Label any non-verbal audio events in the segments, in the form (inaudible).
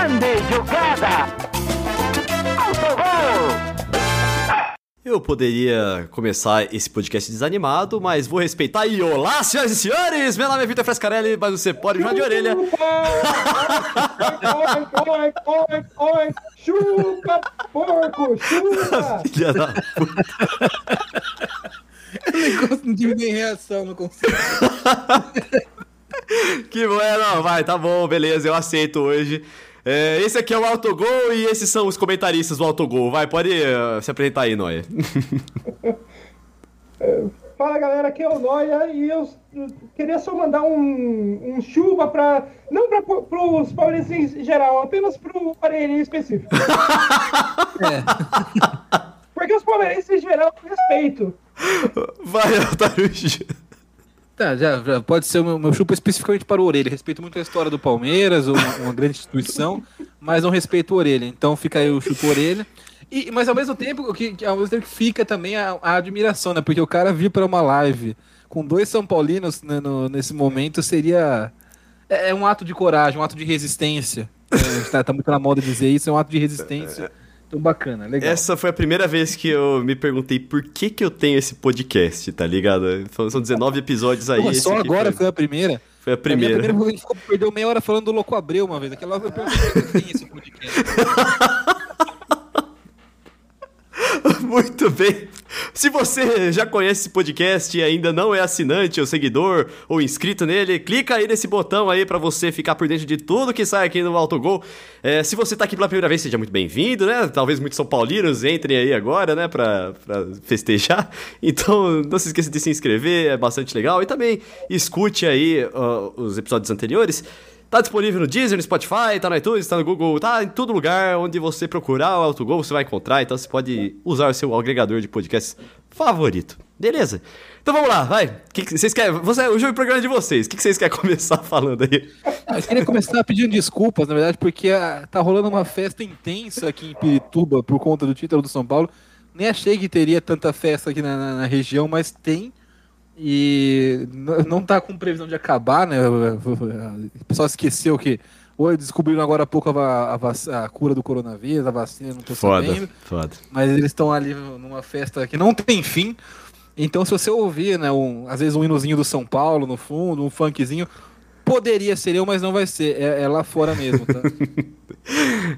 grande jogada. Autogol. Eu poderia começar esse podcast desanimado, mas vou respeitar. E olá, senhoras e senhores! Meu nome é Vitor Frescarelli, mas você pode me chamar de orelha. Oi, oi, oi, oi, chupa, porco, chupa! Filha da puta. Negócio não tive nem reação, não consigo. Que bom, é, não, vai, tá bom, beleza, eu aceito hoje. É, esse aqui é o Autogol e esses são os comentaristas do Autogol. Vai, pode eh, se apresentar aí, Noia. (laughs) Fala galera, aqui é o Noia e eu queria só mandar um, um chuva pra. Não pra, pros paulistas em geral, apenas pro Parelhinho específico. (laughs) Porque os palmeirenses em geral respeito. Vai, Altarujo. Tá, já, já pode ser o meu, meu chupa especificamente para o Orelha. Respeito muito a história do Palmeiras, uma, uma grande instituição, mas não respeito o Orelha. Então fica aí o chupa Orelha. E, mas ao mesmo tempo, que, que- ao mesmo tempo fica também a, a admiração, né? Porque o cara vir para uma live com dois São Paulinos né, no- nesse momento seria. É, é um ato de coragem, um ato de resistência. É, tá, tá muito na moda dizer isso, é um ato de resistência. Então bacana, legal. Essa foi a primeira vez que eu me perguntei por que que eu tenho esse podcast, tá ligado? São são 19 episódios aí. Pô, só agora foi, foi a primeira. foi a primeira. A primeira ficou, perdeu meia hora falando do Louco Abreu uma vez. Aquela hora eu perguntei por que esse podcast. (laughs) (laughs) Muito bem. Se você já conhece esse podcast e ainda não é assinante ou seguidor ou inscrito nele, clica aí nesse botão aí pra você ficar por dentro de tudo que sai aqui no Autogol. É, se você tá aqui pela primeira vez, seja muito bem-vindo, né? Talvez muitos São Paulinos entrem aí agora, né, pra, pra festejar. (laughs) Então, não se esqueça de se inscrever, é bastante legal. E também escute aí ó, os episódios anteriores. Tá disponível no Deezer, no Spotify, tá no iTunes, tá no Google, tá em todo lugar onde você procurar o Autogol, você vai encontrar, então você pode usar o seu agregador de podcasts favorito. Beleza? Então vamos lá, vai. Que que vocês querem? Você, o jogo programa é de vocês. O que, que vocês querem (laughs) começar falando aí? Ah, Eu queria começar pedindo desculpas, na verdade, porque ah, tá rolando uma festa intensa aqui em Pirituba por conta do título do São Paulo. Nem achei que teria tanta festa aqui na, na- na região, mas tem. E não tá com previsão de acabar, né? O pessoal esqueceu que. Ou descobriram agora há pouco a, a a cura do coronavírus, a vacina, não tô sabendo. foda. mas eles estão ali numa festa que não tem fim. Então, se você ouvir, né, um, às vezes um hinozinho do São Paulo no fundo, um funkzinho, poderia ser eu, mas não vai ser. É, é lá fora mesmo, tá? (laughs)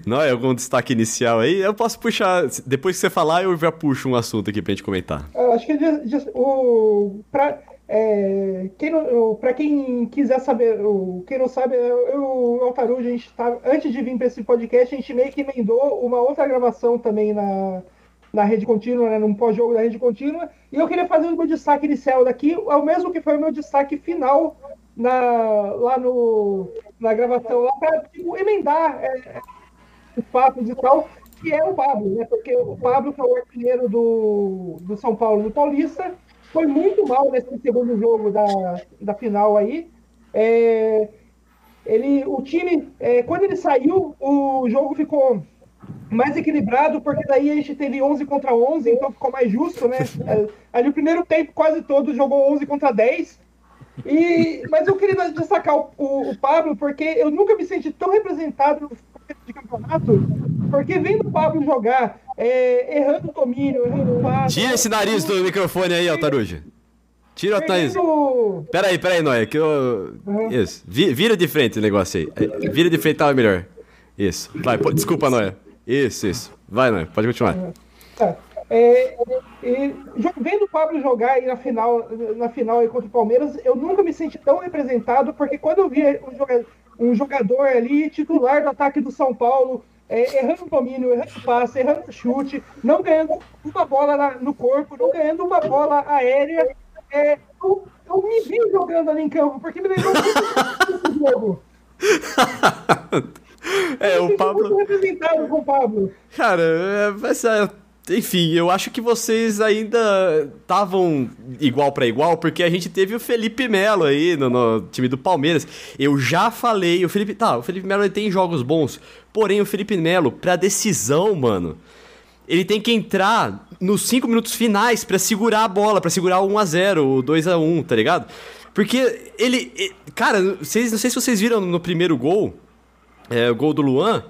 Não é algum destaque inicial aí? Eu posso puxar. Depois que você falar, eu já puxo um assunto aqui pra gente comentar. Eu acho que diz- o, pra, é, quem não, o- pra quem quiser saber, o, quem não sabe, eu e o Altarujo, a gente tá, antes de vir para esse podcast, a gente meio que emendou uma outra gravação também na, na rede contínua, né, num pós-jogo da rede contínua, e eu queria fazer o meu destaque inicial daqui, é o mesmo que foi o meu destaque final na, lá no, na gravação, lá para tipo, emendar é, é, os papos e tal, que é o Pablo, né? Porque o Pablo, que é o artilheiro do, do São Paulo do Paulista, foi muito mal nesse segundo jogo da, da final aí. É, ele, o time, é, quando ele saiu, o jogo ficou mais equilibrado, porque daí a gente teve 11 contra 11, então ficou mais justo, né? (laughs) Ali o primeiro tempo quase todo jogou 11 contra 10. E, mas eu queria destacar o, o, o Pablo, porque eu nunca me senti tão representado de campeonato, porque vendo o Pablo jogar, é, errando o domínio, errando o passe... Tira esse nariz do microfone aí, Altaruja. Tira o nariz. perdendo- Pera aí, pera aí, Noia, que eu... Isso. Vi- Vira de frente o negócio aí. É, Vira de frente tava melhor. Isso. Vai, desculpa, Noia. Isso, isso. Vai, Noia, pode continuar. Tá. É, e, jo- vendo o Pablo jogar aí na final, na final aí contra o Palmeiras, eu nunca me senti tão representado, porque quando eu vi um jogador, um jogador ali, titular do ataque do São Paulo, é, errando o domínio, errando o passe, errando o chute, não ganhando uma bola na- no corpo, não ganhando uma bola aérea, é, eu, eu me vi jogando ali em campo, porque me lembrou muito do jogo. (laughs) É, Eu o Pablo... muito representado com o Pablo. Cara, é, é, enfim, eu acho que vocês ainda estavam igual pra igual, porque a gente teve o Felipe Melo aí no, no time do Palmeiras. Eu já falei, o Felipe. Tá, o Felipe Melo tem jogos bons, porém o Felipe Melo, pra decisão, mano. Ele tem que entrar nos 5 minutos finais pra segurar a bola, pra segurar o 1x0, o 2x1, tá ligado? Porque ele. Cara, vocês, não sei se vocês viram no primeiro gol. é, o gol do Luan,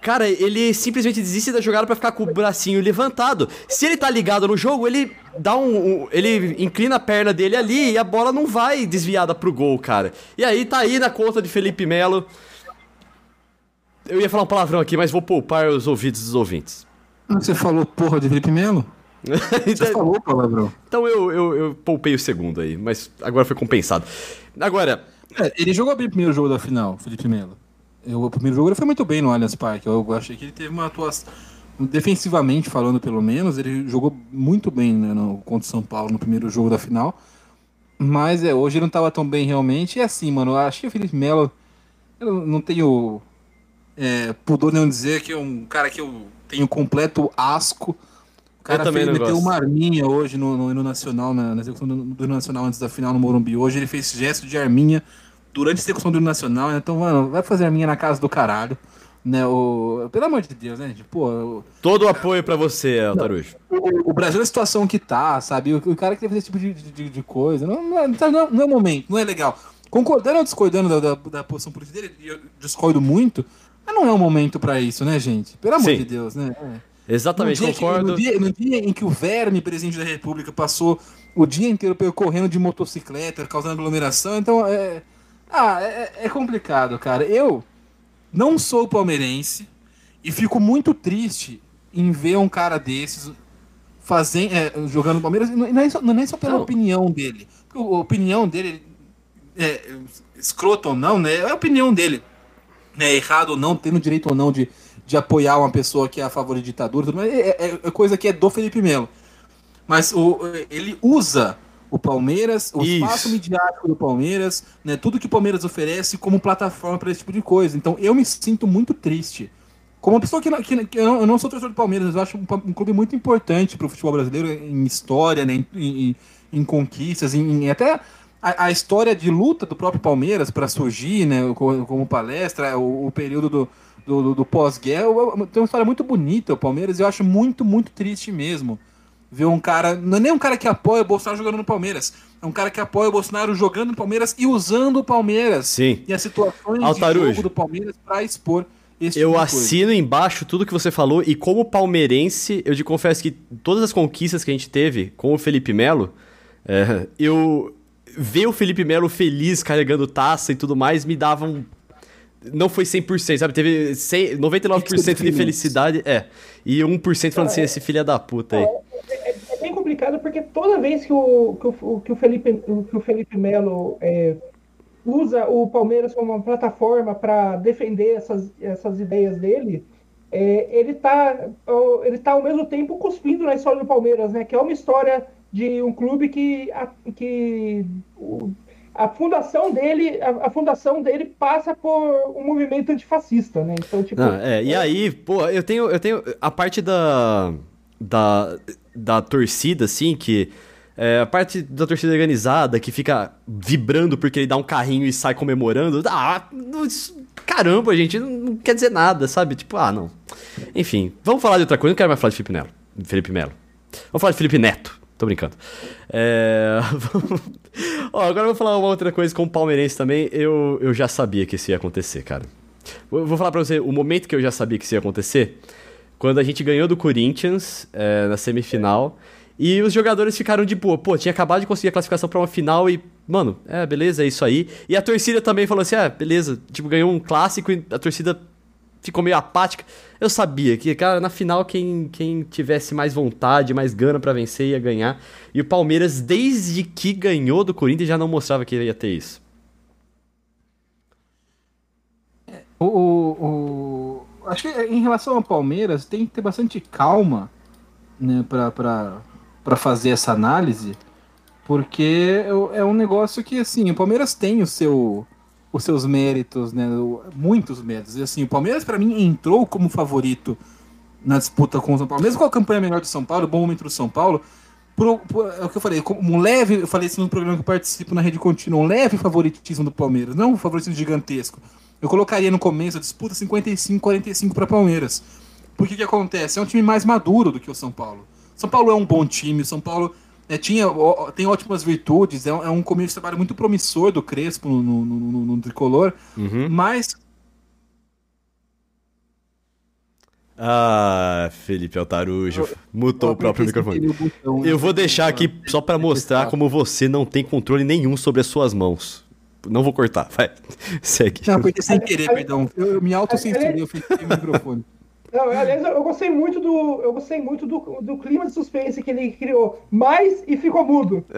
cara, ele simplesmente desiste da jogada pra ficar com o bracinho levantado. Se ele tá ligado no jogo, ele dá um, um- ele inclina a perna dele ali e a bola não vai desviada pro gol, cara. E aí tá aí na conta de Felipe Melo. Eu ia falar um palavrão aqui, mas vou poupar os ouvidos dos ouvintes. Você falou porra de Felipe Melo? (laughs) Você falou, palavrão. Então eu, eu, eu poupei o segundo aí, mas agora foi compensado. Agora, É, ele jogou bem o primeiro jogo da final, Felipe Melo. Eu, o primeiro jogo ele foi muito bem no Allianz Parque. Eu achei que ele teve uma atuação. Defensivamente falando, pelo menos, ele jogou muito bem né, no, contra o São Paulo no primeiro jogo da final. Mas é, hoje ele não estava tão bem realmente. E assim, mano, eu achei o Felipe Melo. Eu não tenho é, pudor nenhum dizer que é um cara que eu tenho completo asco. O cara fez, meteu gosto. uma arminha hoje no, no hino nacional, na, na execução do, do hino nacional antes da final no Morumbi. Hoje ele fez gesto de arminha durante a execução do hino nacional. né? Então, mano, vai fazer arminha na casa do caralho. Né, o, pelo amor de Deus, né, gente? Pô, o, todo o apoio pra você, Altarujo. o, o Brasil na situação que tá, sabe? O, o cara que teve esse tipo de, de, de coisa. Não, não, é, não, é, não é o momento, não é legal. Concordando ou discordando da, da, da posição política dele, eu discordo muito, mas não é o momento pra isso, né, gente? Pelo amor Sim. de Deus, né? É. Exatamente, no dia que- concordo. no, dia, no dia em que o Verme, presidente da República, passou o dia inteiro percorrendo de motocicleta, causando aglomeração, então é. Ah, é, é complicado, cara. Eu não sou palmeirense e fico muito triste em ver um cara desses fazendo, é, jogando no Palmeiras, não não é só, não é só pela Não. opinião dele. Porque a opinião dele, é, escroto ou não, né? É a opinião dele né, errado ou não, tendo direito ou não de, de apoiar uma pessoa que é a favor de ditadura, tudo mais, é, é- é coisa que é do Felipe Melo. Mas o, ele usa o Palmeiras, o Isso. espaço midiático do Palmeiras, né, tudo que o Palmeiras oferece como plataforma para esse tipo de coisa. Então eu me sinto muito triste. Como uma pessoa que, não- que- que eu, não, eu não sou torcedor do Palmeiras, mas eu acho um, um clube muito importante para o futebol brasileiro em história, né, em, em- em conquistas, em, em até a, a história de luta do próprio Palmeiras para surgir, né, como, como palestra, o, o período do, do, do- do pós-guerra, eu- tem uma história muito bonita o Palmeiras e eu acho muito, muito triste mesmo ver um cara, não é nem um cara que apoia o Bolsonaro jogando no Palmeiras, é um cara que apoia o Bolsonaro jogando no Palmeiras e usando o Palmeiras Sim. e as situações Altarujo. de jogo do Palmeiras para expor esse Eu tipo assino embaixo tudo que você falou e como palmeirense, eu te confesso que todas as conquistas que a gente teve com o Felipe Melo, é, eu ver o Felipe Melo feliz carregando taça e tudo mais me dava um não foi 100%, sabe? Teve 100, 99% de felicidade, é. E 1% falando assim, esse filho da puta aí. Porque toda vez que o, que o, que o Felipe, que o Felipe Melo é, usa o Palmeiras como uma plataforma para defender essas, essas ideias dele, é, ele está ele tá ao mesmo tempo cuspindo na história do Palmeiras, né? Que é uma história de um clube que, a, que a fundação dele a, a fundação dele passa por um movimento antifascista, né? Então tipo Não, é, e aí, pô, eu tenho, eu tenho a parte da, da, da torcida, assim, que é, a parte da torcida organizada que fica vibrando porque ele dá um carrinho e sai comemorando. Ah, caramba, gente, não, quer dizer nada, sabe? Tipo, ah, não. Enfim, vamos falar de outra coisa, não quero mais falar de Felipe Melo. Felipe Melo. Vamos falar de Felipe Neto. Tô brincando. É... (laughs) Ó, agora eu vou falar uma outra coisa como palmeirense também. Eu, eu já sabia que isso ia acontecer, cara. Vou falar pra você o momento que eu já sabia que isso ia acontecer. Quando a gente ganhou do Corinthians é, na semifinal. E os jogadores ficaram de boa. Pô, tinha acabado de conseguir a classificação pra uma final e, mano, é, beleza, é isso aí. E a torcida também falou assim: é, beleza. Tipo, ganhou um clássico e a torcida ficou meio apática. Eu sabia que, cara, na final quem, quem tivesse mais vontade, mais gana pra vencer ia ganhar. E o Palmeiras, desde que ganhou do Corinthians, já não mostrava que ia ter isso. O, o- o- acho que em relação ao Palmeiras tem que ter bastante calma né, para fazer essa análise, porque é- é um negócio que assim o Palmeiras tem o seu, os seus méritos, né, muitos méritos. E, assim, o Palmeiras para mim entrou como favorito na disputa com o São Paulo, mesmo com a campanha melhor do São Paulo, bom momento do São Paulo. por- é o que eu falei, um leve, eu falei isso no programa que eu participo na Rede Contínua, um leve favoritismo do Palmeiras, não um favoritismo gigantesco. Eu colocaria no começo a disputa 55-45 para Palmeiras. Porque o que acontece? É um time mais maduro do que o São Paulo. São Paulo é um bom time, São Paulo é, tinha, ó, tem ótimas virtudes, é um, é um começo de trabalho muito promissor do Crespo no, no, no- no- tricolor, Uhum. mas Ah, Felipe Altarujo, mutou o próprio microfone. Eu vou deixar aqui só para mostrar como você não tem controle nenhum sobre as suas mãos. Não vou cortar, vai. (laughs) Segue. Não, foi sem querer, perdão. Eu, eu me autocensurei, eu fechei o microfone. (laughs) Não, aliás, eu gostei muito do. Eu gostei muito do, do clima de suspense que ele criou. Mais e ficou mudo. (laughs)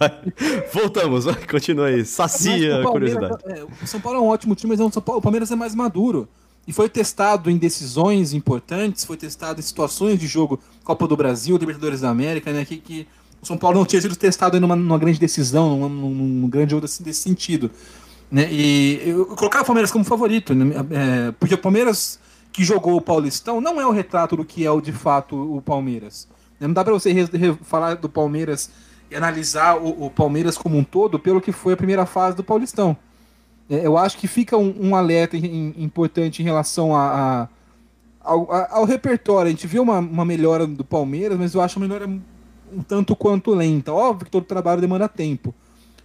É, Voltamos, continua aí. Sacia a curiosidade. É, o São Paulo é um ótimo time, mas é o Palmeiras é mais maduro. E foi testado em decisões importantes, foi testado em situações de jogo, Copa do Brasil, Libertadores da América, né? Que, que o São Paulo não tinha sido testado numa, numa grande decisão, num, grande jogo desse, desse sentido. Né? E eu, colocava o Palmeiras como favorito, né? é, porque o Palmeiras que jogou o Paulistão não é o retrato do que é o, de fato o Palmeiras. Não dá para você falar do Palmeiras e analisar o, o, Palmeiras como um todo pelo que foi a primeira fase do Paulistão. É, eu acho que fica um, um alerta em, importante em relação a, a ao, ao, repertório. A gente viu uma, uma, melhora do Palmeiras, mas eu acho a melhora um tanto quanto lenta. Óbvio que todo trabalho demanda tempo.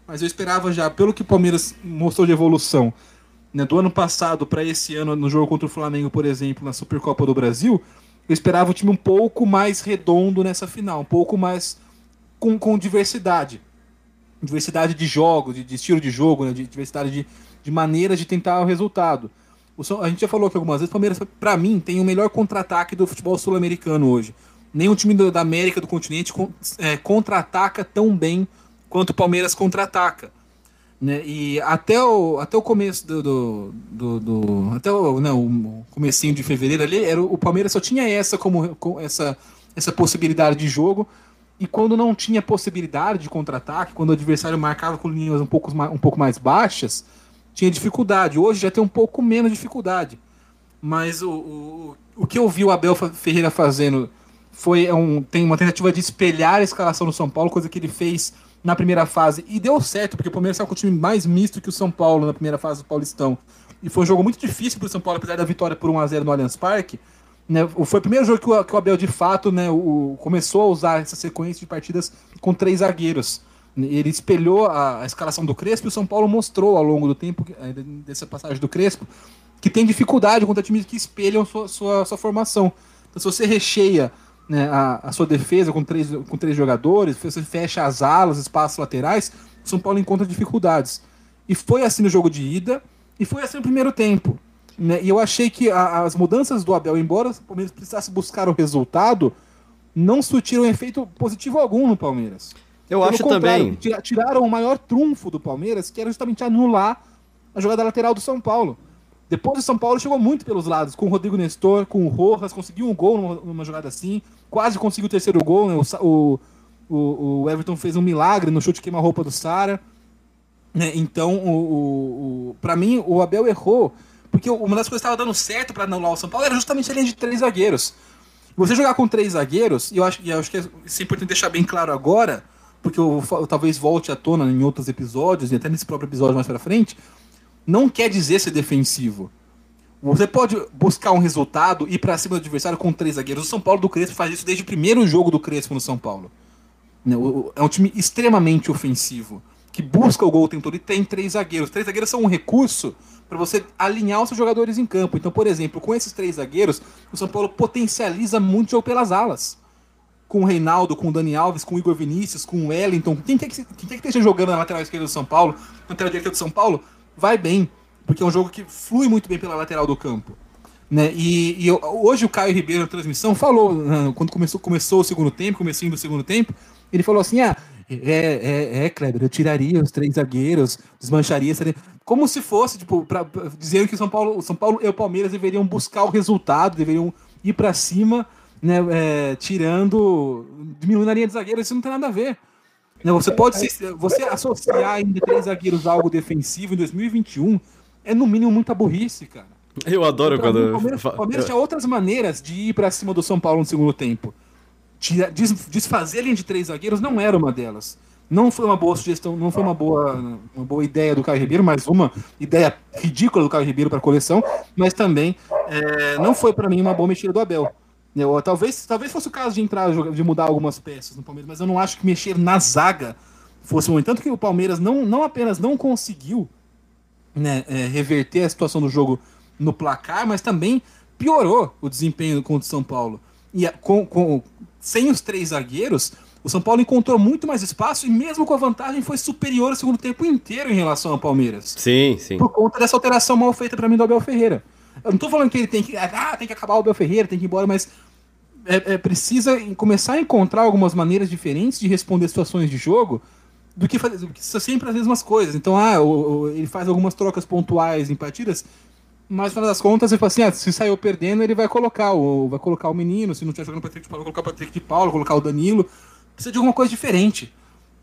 Mas eu esperava já, pelo que o Palmeiras mostrou de evolução, né, do ano passado para esse ano, no jogo contra o Flamengo, por exemplo, na Supercopa do Brasil, eu esperava o time um pouco mais redondo nessa final, um pouco mais com, com diversidade. Diversidade de jogos, de, de estilo de jogo, né, de diversidade de, de maneiras de tentar o resultado. O, a gente já falou aqui algumas vezes, o Palmeiras, para mim, tem o melhor contra-ataque do futebol sul-americano hoje. Nenhum time da América, do continente, é, contra-ataca tão bem quanto o Palmeiras contra-ataca. Né? E até o, até o começo do. do, do, do até o, não, o comecinho de fevereiro ali, era, o Palmeiras só tinha essa como essa, essa possibilidade de jogo. E quando não tinha possibilidade de contra-ataque, quando o adversário marcava com linhas um pouco, um pouco mais baixas, tinha dificuldade. Hoje já tem um pouco menos dificuldade. Mas o, o, o que eu vi o Abel Ferreira fazendo foi um, tem uma tentativa de espelhar a escalação do São Paulo, coisa que ele fez na primeira fase. E deu certo, porque o Palmeiras saiu com um time mais misto que o São Paulo na primeira fase do Paulistão. E foi um jogo muito difícil para o São Paulo, apesar da vitória por 1x0 no Allianz Parque. Né, foi o primeiro jogo que o, que o Abel, de fato, né, o, começou a usar essa sequência de partidas com três zagueiros. Ele espelhou a, a escalação do Crespo e o São Paulo mostrou ao longo do tempo, eh, dessa passagem do Crespo, que tem dificuldade contra times que espelham sua, sua, sua formação. Então, se você recheia né, a, a, sua defesa com três, com três jogadores, você fecha as alas, espaços laterais, o São Paulo encontra dificuldades. E foi assim no jogo de ida, e foi assim no primeiro tempo. Né? E eu achei que a, as mudanças do Abel, embora o Palmeiras precisasse buscar o resultado, não surtiram efeito positivo algum no Palmeiras. Eu Pelo acho também. Tiraram o maior trunfo do Palmeiras, que era justamente anular a jogada lateral do São Paulo. Depois o São Paulo chegou muito pelos lados, com o Rodrigo Nestor, com o Rojas, conseguiu um gol numa, numa jogada assim, quase conseguiu o terceiro gol, né? o, o, o, Everton fez um milagre no chute queima-roupa do Sara. Né? Então, o, o, para mim, o Abel errou, porque uma das coisas que estava dando certo para anular o São Paulo era justamente a linha de três zagueiros. Você jogar com três zagueiros, e eu acho, eu acho que é importante deixar bem claro agora, porque eu, eu, talvez volte à tona em outros episódios, e até nesse próprio episódio mais para frente, não quer dizer ser defensivo. Você pode buscar um resultado e ir para cima do adversário com três zagueiros. O São Paulo do Crespo faz isso desde o primeiro jogo do Crespo no São Paulo. Né, é um time extremamente ofensivo, que busca o gol o tempo todo e tem três zagueiros. Três zagueiros são um recurso para você alinhar os seus jogadores em campo. Então, por exemplo, com esses três zagueiros, o São Paulo potencializa muito o jogo pelas alas. Com o Reinaldo, com o Dani Alves, com o Igor Vinícius, com o Wellington. Quem quer que, quem quer que esteja jogando na lateral esquerda do São Paulo, na lateral direita do São Paulo, vai bem, porque é um jogo que flui muito bem pela lateral do campo. Né? E, e eu, hoje o Caio Ribeiro na transmissão falou, né, quando começou, começou o segundo tempo, começou do segundo tempo, ele falou assim: ah, é, é, é, Kleber, eu tiraria os três zagueiros, desmancharia, seria... como se fosse, tipo, pra, pra, dizendo que o São Paulo, o São Paulo e o Palmeiras deveriam buscar o resultado, deveriam ir para cima, né, é, tirando, diminuindo a linha de zagueiros, isso não tem nada a ver. Né, você pode você associar ainda três zagueiros a algo defensivo em 2021 é no mínimo muita burrice, cara. Eu adoro então, quando. O Palmeiras, o Palmeiras tinha outras maneiras de ir para cima do São Paulo no segundo tempo. Desfazer a linha de três zagueiros não era uma delas. Não foi uma boa sugestão, não foi uma boa, uma boa ideia do Caio Ribeiro, mas uma ideia ridícula do Caio Ribeiro para a coleção, mas também é, não foi para mim uma boa mexida do Abel. Eu, talvez, talvez fosse o caso de entrar, de mudar algumas peças no Palmeiras, mas eu não acho que mexer na zaga fosse muito. Tanto que o Palmeiras não, não apenas não conseguiu né, é, reverter a situação do jogo no placar, mas também piorou o desempenho contra o São Paulo. E com, com, sem os três zagueiros, o São Paulo encontrou muito mais espaço e mesmo com a vantagem foi superior o segundo tempo inteiro em relação ao Palmeiras. Sim, sim. Por conta dessa alteração mal feita para mim do Abel Ferreira. Eu não tô falando que ele tem que, ah, tem que acabar o Abel Ferreira, tem que ir embora, mas é, é, precisa começar a encontrar algumas maneiras diferentes de responder situações de jogo do que fazer do que sempre as mesmas coisas. Então, ah, o, o, ele faz algumas trocas pontuais em partidas, mas no final das contas ele fala assim, ah, se saiu perdendo, ele vai colocar o vai colocar o menino, se não tiver jogando Patrick de Paulo, colocar o Patrick de Paulo, colocar o Danilo. Precisa de alguma coisa diferente.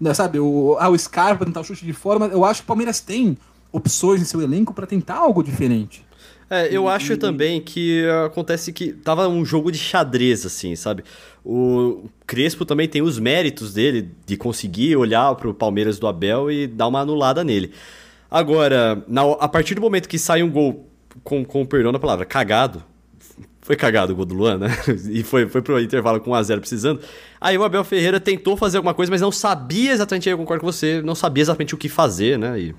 Né, sabe, o, ah, o Scarpa tentar o chute de fora, eu acho que o Palmeiras tem opções em seu elenco para tentar algo diferente. É, eu acho também que acontece que tava um jogo de xadrez, assim, sabe? O Crespo também tem os méritos dele de conseguir olhar pro Palmeiras do Abel e dar uma anulada nele. Agora, na, a partir do momento que sai um gol, com, com perdão da palavra, cagado, foi cagado o gol do Luan, né? (laughs) E foi, foi pro intervalo com 1x0 precisando. Aí o Abel Ferreira tentou fazer alguma coisa, mas não sabia exatamente, eu concordo com você, não sabia exatamente o que fazer, né? E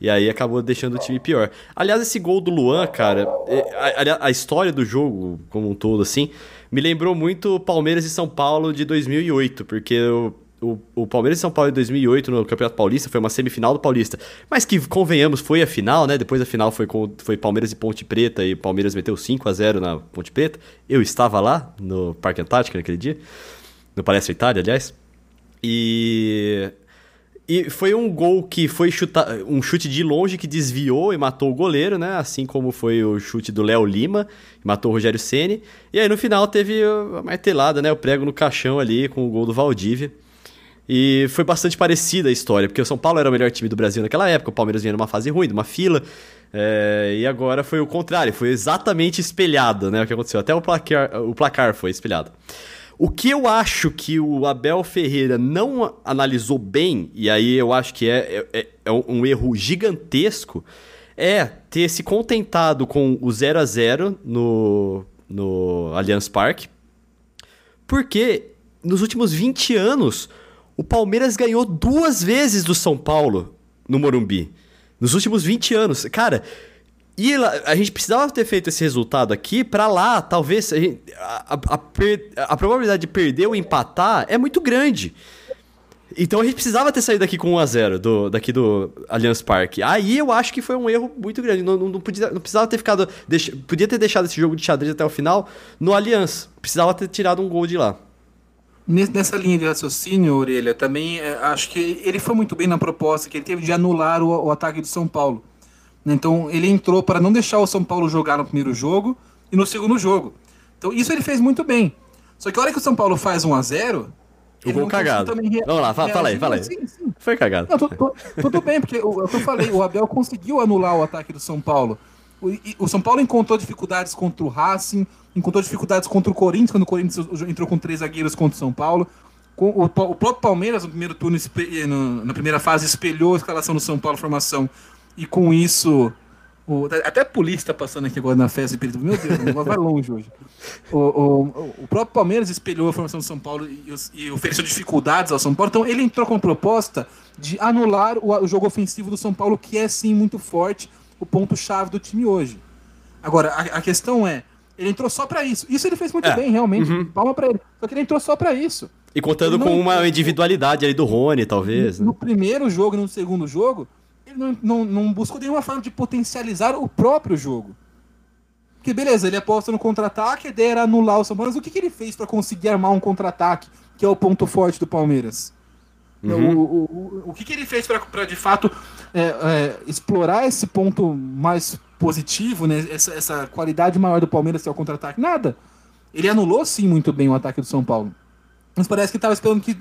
e aí acabou deixando o time pior. Aliás, esse gol do Luan, cara, é, a, a, história do jogo como um todo, assim, me lembrou muito Palmeiras e São Paulo de 2008, porque o, o, o, Palmeiras e São Paulo de 2008 no Campeonato Paulista foi uma semifinal do Paulista, mas que, convenhamos, foi a final, né? Depois a final foi, com, foi Palmeiras e Ponte Preta e o Palmeiras meteu 5 a 0 na Ponte Preta. Eu estava lá no Parque Antártico naquele dia, no Palestra Itália, aliás. E e foi um gol que foi chutar, um chute de longe que desviou e matou o goleiro, né? Assim como foi o chute do Léo Lima, que matou o Rogério Ceni. E aí no final teve a martelada, né? O prego no caixão ali com o gol do Valdívia. E foi bastante parecida a história, porque o São Paulo era o melhor time do Brasil naquela época, o Palmeiras vinha numa fase ruim, numa fila. É, e agora foi o contrário, foi exatamente espelhado, né? O que aconteceu. Até o placar, o placar foi espelhado. O que eu acho que o Abel Ferreira não analisou bem, e aí eu acho que é, é, é um erro gigantesco, é ter se contentado com o 0 a 0 no, no Allianz Parque, porque nos últimos 20 anos o Palmeiras ganhou duas vezes do São Paulo no Morumbi. Nos últimos 20 anos. Cara, e a gente precisava ter feito esse resultado aqui para lá, talvez a, a, a, a, probabilidade de perder ou empatar é muito grande. Então a gente precisava ter saído daqui com 1x0 do, daqui do Allianz Parque. Aí eu acho que foi um erro muito grande. Não, não, não, podia, não precisava ter ficado. Deixa, podia ter deixado esse jogo de xadrez até o final no Allianz. Precisava ter tirado um gol de lá. Nessa linha de raciocínio, Orelha, também é, acho que ele foi muito bem na proposta que ele teve de anular o, o ataque do São Paulo. Então ele entrou para não deixar o São Paulo jogar no primeiro jogo e no segundo jogo. Então isso ele fez muito bem. Só que a hora que o São Paulo faz 1 a 0 o gol cagado. Vamos lá, fala, fala aí, fala aí. Sim, sim. Foi cagado. Não, tudo bem, porque o, é o que eu falei, o Abel conseguiu anular o ataque do São Paulo. O, o, São Paulo encontrou dificuldades contra o Racing, encontrou dificuldades contra o Corinthians, quando o Corinthians entrou com três zagueiros contra o São Paulo. Com, o, o próprio Palmeiras, no primeiro turno, no, na primeira fase, espelhou a escalação do São Paulo, formação e com isso. O, até a polícia está passando aqui agora na festa de Meu Deus, vai longe hoje. O, o, o, próprio Palmeiras espelhou a formação do São Paulo e, e, ofereceu dificuldades ao São Paulo. Então ele entrou com a proposta de anular o, o jogo ofensivo do São Paulo, que é sim muito forte, o ponto-chave do time hoje. Agora, a, a, questão é, ele entrou só para isso. Isso ele fez muito é. bem, realmente. Uhum. Palma para ele. Só que ele entrou só para isso. E contando com uma individualidade ali do Rony, talvez. No, né? no primeiro jogo e no segundo jogo, ele não, não, não buscou nenhuma forma de potencializar o próprio jogo. Porque beleza, ele aposta no contra-ataque, a ideia era anular o São Paulo, mas o que, que ele fez para conseguir armar um contra-ataque, que é o ponto forte do Palmeiras? Uhum. O, o, o, o que, que ele fez para de fato é, é, explorar esse ponto mais positivo, né? essa, essa qualidade maior do Palmeiras que é o contra-ataque? Nada. Ele anulou sim muito bem o ataque do São Paulo. Mas parece que estava esperando que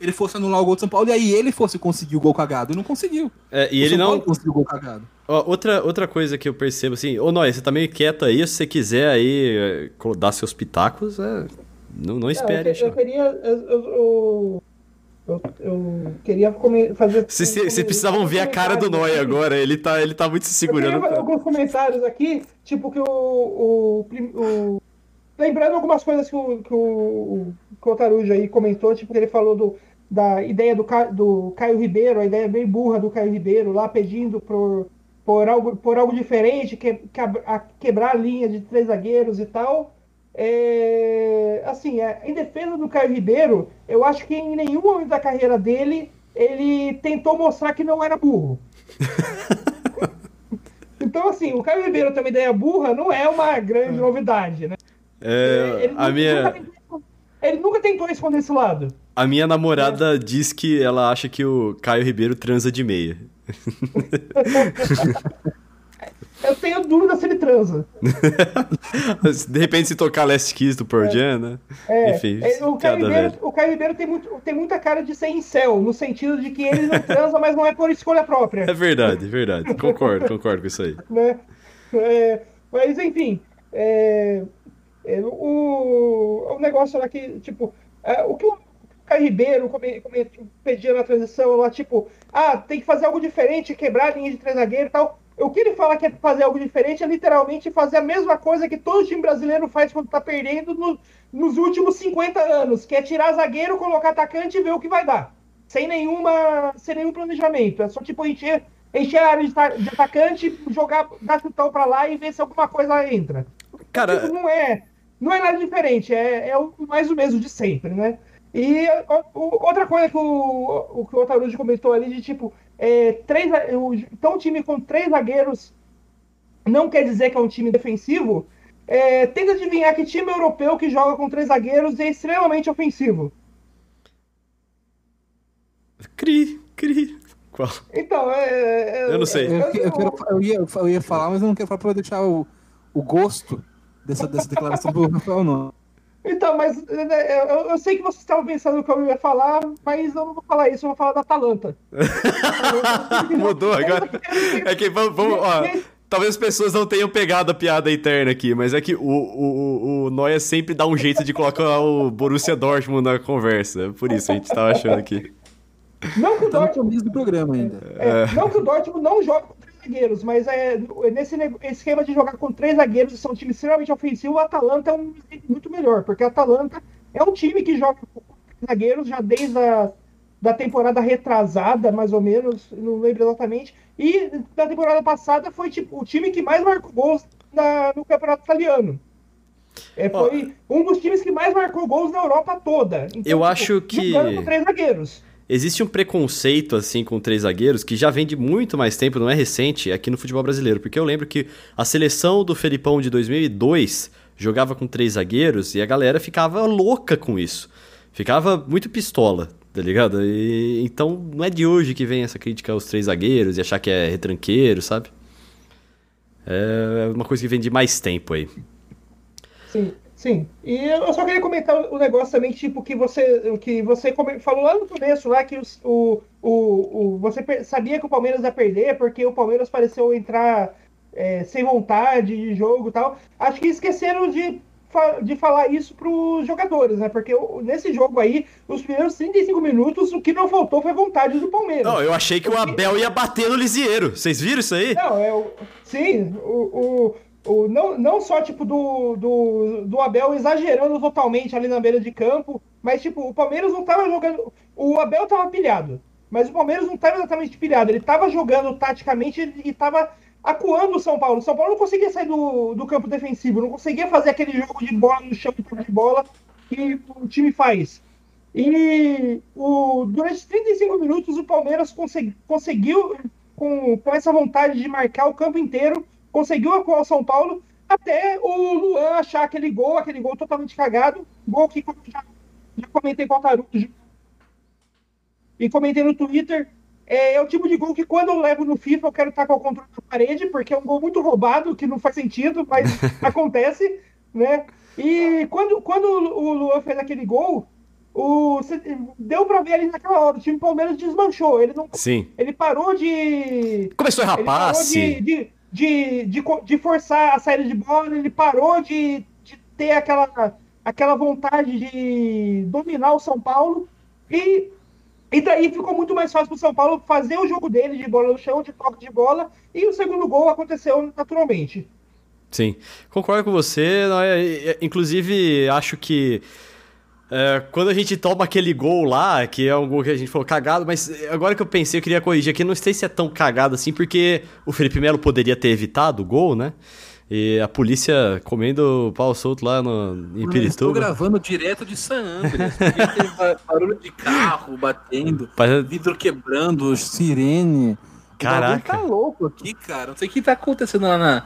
ele fosse anular o gol do São Paulo e aí ele fosse conseguir o gol cagado. E não conseguiu. É, e o ele São não. Paulo conseguiu o gol cagado. Ó, outra, outra coisa que eu percebo, assim, ô Noé, você tá meio quieto aí, se você quiser aí eh, dar seus pitacos, é, não, não espere. eu, eu, queria. Eu, eu, eu, eu queria fazer. Vocês precisavam ver a cara do Noé agora, ele tá, ele tá muito se segurando. Eu queria alguns comentários aqui, tipo que o, o, o lembrando algumas coisas que o, que o, que o Tarujo aí comentou, tipo que ele falou do, da ideia do, do Caio Ribeiro, a ideia bem burra do Caio Ribeiro lá pedindo por, por algo, por algo diferente, que, que a, quebrar a linha de três zagueiros e tal. É, assim, é, em defesa do Caio Ribeiro, eu acho que em nenhum momento da carreira dele ele tentou mostrar que não era burro. (laughs) então, assim, o Caio Ribeiro também ideia burra não é uma grande novidade, né? É, ele, a minha... ele nunca tentou esconder esse lado. A minha namorada é. diz que ela acha que o Caio Ribeiro transa de meia. (laughs) Eu tenho dúvida se ele transa. (laughs) de repente, se tocar Last Kiss do Pearl Jam, né? É. Enfim, é, o, Caio Ribeiro, o Caio Ribeiro tem, muito, tem muita cara de ser incel, no sentido de que ele não (laughs) transa, mas não é por escolha própria. É verdade, é verdade. Concordo, concordo com isso aí. Né? É, mas, enfim, é, é, o, o negócio lá que, tipo, é, o que o Caio Ribeiro come, come, pedia na transição lá, tipo, ah, tem que fazer algo diferente, quebrar a linha de três zagueiros e tal. O que ele fala que é fazer algo diferente é literalmente fazer a mesma coisa que todo time brasileiro faz quando tá perdendo no, nos últimos 50 anos, que é tirar zagueiro, colocar atacante e ver o que vai dar. Sem nenhuma, sem nenhum planejamento. É só tipo encher, encher a área de, de atacante, jogar, dar chutão pra lá e ver se alguma coisa entra. Cara, tipo, não é, não é nada diferente, é, é mais o mesmo de sempre, né? E o, outra coisa que o, o que o Otaruji comentou ali de tipo, é, três, então um time com três zagueiros não quer dizer que é um time defensivo. É, tenta adivinhar que time europeu que joga com três zagueiros é extremamente ofensivo. Cri, cri. Qual? Então, é, é eu não sei. Eu, eu, quero, eu, ia, eu ia falar, mas eu não quero falar para deixar o, o gosto dessa, dessa declaração do Rafael, não. Então, mas né, eu, eu, sei que vocês estavam pensando o que eu ia falar, mas eu não vou falar isso, eu vou falar da Atalanta. (laughs) Mudou agora. É que vamos. vamos ó, talvez as pessoas não tenham pegado a piada interna aqui, mas é que o, o, o Noia sempre dá um jeito de colocar o Borussia Dortmund na conversa. Por isso a gente estava achando aqui. Não que o tá Dortmund. do programa ainda. É, não que o Dortmund não joga zagueiros, mas é, nesse esquema de jogar com três zagueiros e são um time extremamente ofensivo, o Atalanta é um muito melhor, porque o Atalanta é um time que joga com zagueiros já desde a da temporada retrasada, mais ou menos, não lembro exatamente, e da temporada passada foi tipo, o time que mais marcou gols na, no campeonato italiano. É, foi oh. um dos times que mais marcou gols na Europa toda. Então, eu tipo, acho que. Com três zagueiros. Existe um preconceito, assim, com três zagueiros que já vem de muito mais tempo, não é recente, aqui no futebol brasileiro. Porque eu lembro que a seleção do Felipão de 2002 jogava com três zagueiros e a galera ficava louca com isso. Ficava muito pistola, tá ligado? E, então não é de hoje que vem essa crítica aos três zagueiros e achar que é retranqueiro, sabe? É uma coisa que vem de mais tempo aí. Sim. Sim, e eu só queria comentar o um negócio também, tipo, que você, que você falou lá no começo, lá que o, o, o, você sabia que o Palmeiras ia perder, porque o Palmeiras pareceu entrar é, sem vontade de jogo e tal. Acho que esqueceram de, de falar isso para os jogadores, né? Porque nesse jogo aí, os primeiros 35 minutos, o que não faltou foi vontade do Palmeiras. Não, eu achei que o Abel ia bater no Lisieiro. Vocês viram isso aí? Não, é, sim, o, o o, não, não só tipo do, do, do Abel exagerando totalmente ali na beira de campo, mas tipo, o Palmeiras não tava jogando. O Abel tava pilhado, mas o Palmeiras não tava exatamente pilhado. Ele tava jogando taticamente e tava acuando o São Paulo. O São Paulo não conseguia sair do, do campo defensivo, não conseguia fazer aquele jogo de bola no chão de bola que o time faz. E o, durante 35 minutos o Palmeiras consegui, conseguiu, com, com essa vontade de marcar o campo inteiro, conseguiu acuar o São Paulo até o Luan achar aquele gol, aquele gol totalmente cagado, gol que já, já comentei com o Taruto e comentei no Twitter, é, é, o tipo de gol que quando eu levo no FIFA eu quero estar com o controle da parede, porque é um gol muito roubado, que não faz sentido, mas (laughs) acontece, né? E quando, quando o Luan fez aquele gol, o, deu pra ver ali naquela hora, o time Palmeiras desmanchou. Ele não. Sim. Ele parou de. Começou a rapaz. De, de, de, de, de forçar a saída de bola, ele parou de, de ter aquela, aquela vontade de dominar o São Paulo e, e daí ficou muito mais fácil para o São Paulo fazer o jogo dele de bola no chão, de toque de bola, e o segundo gol aconteceu naturalmente. Sim, concordo com você. Inclusive, acho que É, quando a gente toma aquele gol lá, que é um gol que a gente falou cagado, mas agora que eu pensei, eu queria corrigir aqui, não sei se é tão cagado assim, porque o Felipe Melo poderia ter evitado o gol, né? E a polícia comendo pau solto lá no, em Pirituba. Estou gravando direto de San Andreas. barulho de carro batendo, vidro quebrando, sirene. Caraca. Tá louco aqui, cara. Não sei o que tá acontecendo lá na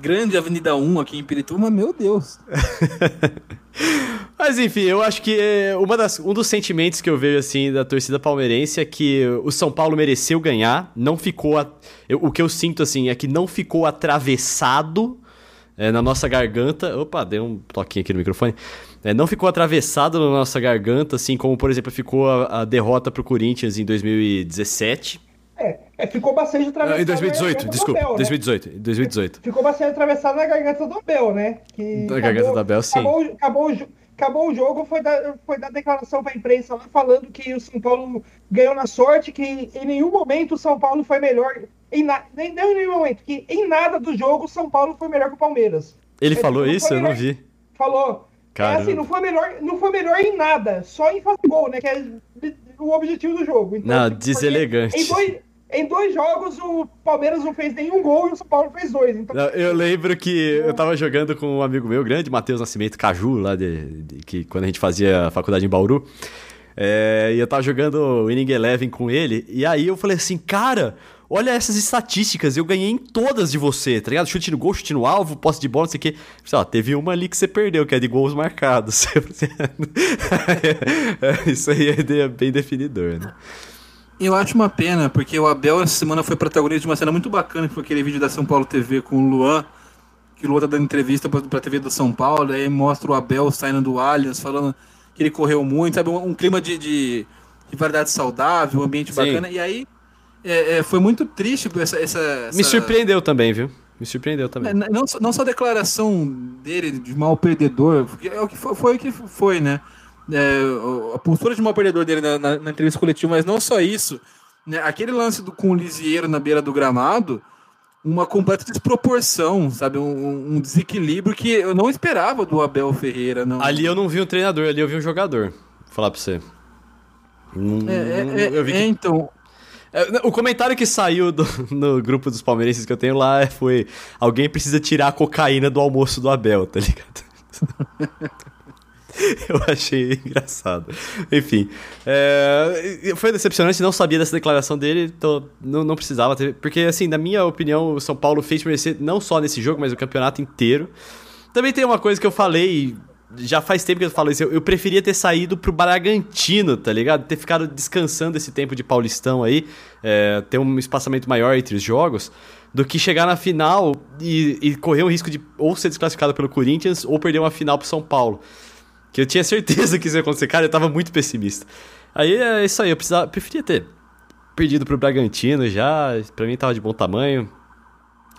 grande Avenida 1 aqui em Pirituba, meu Deus. (laughs) Mas enfim, eu acho que é, uma das, um dos sentimentos que eu vejo assim da torcida palmeirense é que o São Paulo mereceu ganhar, não ficou. A, eu, o que eu sinto assim é que não ficou atravessado é, na nossa garganta. Opa, deu um toquinho aqui no microfone. É, não ficou atravessado na nossa garganta, assim como, por exemplo, ficou a, a derrota pro Corinthians em 2017. É, é, ficou bastante atravessado. Em 2018, desculpa. Abel, 2018, né? 2018. Ficou bastante atravessado na garganta do Abel, né? Que na garganta do Abel, sim. Acabou, acabou, acabou o jogo, foi dar, foi dar declaração para a imprensa lá falando que o São Paulo ganhou na sorte, que em nenhum momento o São Paulo foi melhor. Em na, nem, nem em nenhum momento, que em nada do jogo o São Paulo foi melhor que o Palmeiras. Ele, Ele falou isso? Eu não vi. Falou. Cara. É assim, não foi, melhor, não foi melhor em nada, só em fazer gol, né? Que é o objetivo do jogo. Então, não, tipo, deselegante. Em dois, em dois jogos, o Palmeiras não fez nenhum gol e o São Paulo fez dois. Então... Eu lembro que eu tava jogando com um amigo meu grande, Matheus Nascimento Caju, lá de, de, que quando a gente fazia a faculdade em Bauru. É, e eu tava jogando Inning Eleven com ele, e aí eu falei assim, cara, olha essas estatísticas, eu ganhei em todas de você, tá ligado? Chute no gol, chute no alvo, posse de bola, não sei o quê. Ó, teve uma ali que você perdeu, que é de gols marcados. (laughs) (laughs) É, isso aí é bem definidor, né? Eu acho uma pena, porque o Abel essa semana foi protagonista de uma cena muito bacana, que foi aquele vídeo da São Paulo TV com o Luan, que o Luan tá dando entrevista pra, pra TV do São Paulo, aí mostra o Abel saindo do Allianz, falando que ele correu muito, sabe? Um, um clima de, de, de variedade saudável, um ambiente Sim. bacana. E aí é, é, foi muito triste essa, essa, Me surpreendeu também, viu? Me surpreendeu também. É, não, não só a declaração dele de mal perdedor, é o que foi, foi o que foi, né? É, a postura de mal perdedor dele na, na, na, entrevista coletiva, mas não só isso. Né, aquele lance do, com o Lisieiro na beira do gramado, uma completa desproporção, sabe? Um, um, desequilíbrio que eu não esperava do Abel Ferreira. Não. Ali eu não vi um treinador, ali eu vi um jogador. Vou falar pra você. é, é, é que... então. É, o comentário que saiu do, (laughs) no grupo dos palmeirenses que eu tenho lá foi: alguém precisa tirar a cocaína do almoço do Abel, tá ligado? (laughs) (laughs) Eu achei engraçado. Enfim, é, foi decepcionante, não sabia dessa declaração dele, então não, não precisava ter. Porque, assim, na minha opinião, o São Paulo fez merecer não só nesse jogo, mas o campeonato inteiro. Também tem uma coisa que eu falei, já faz tempo que eu falo isso, eu, eu preferia ter saído pro Bragantino, tá ligado? Ter ficado descansando esse tempo de Paulistão aí, é, ter um espaçamento maior entre os jogos do que chegar na final e, e, correr o risco de ou ser desclassificado pelo Corinthians ou perder uma final pro São Paulo. Que eu tinha certeza que isso ia acontecer. Cara, eu tava muito pessimista. Aí é isso aí, eu precisava, preferia ter perdido pro Bragantino já. Pra mim tava de bom tamanho.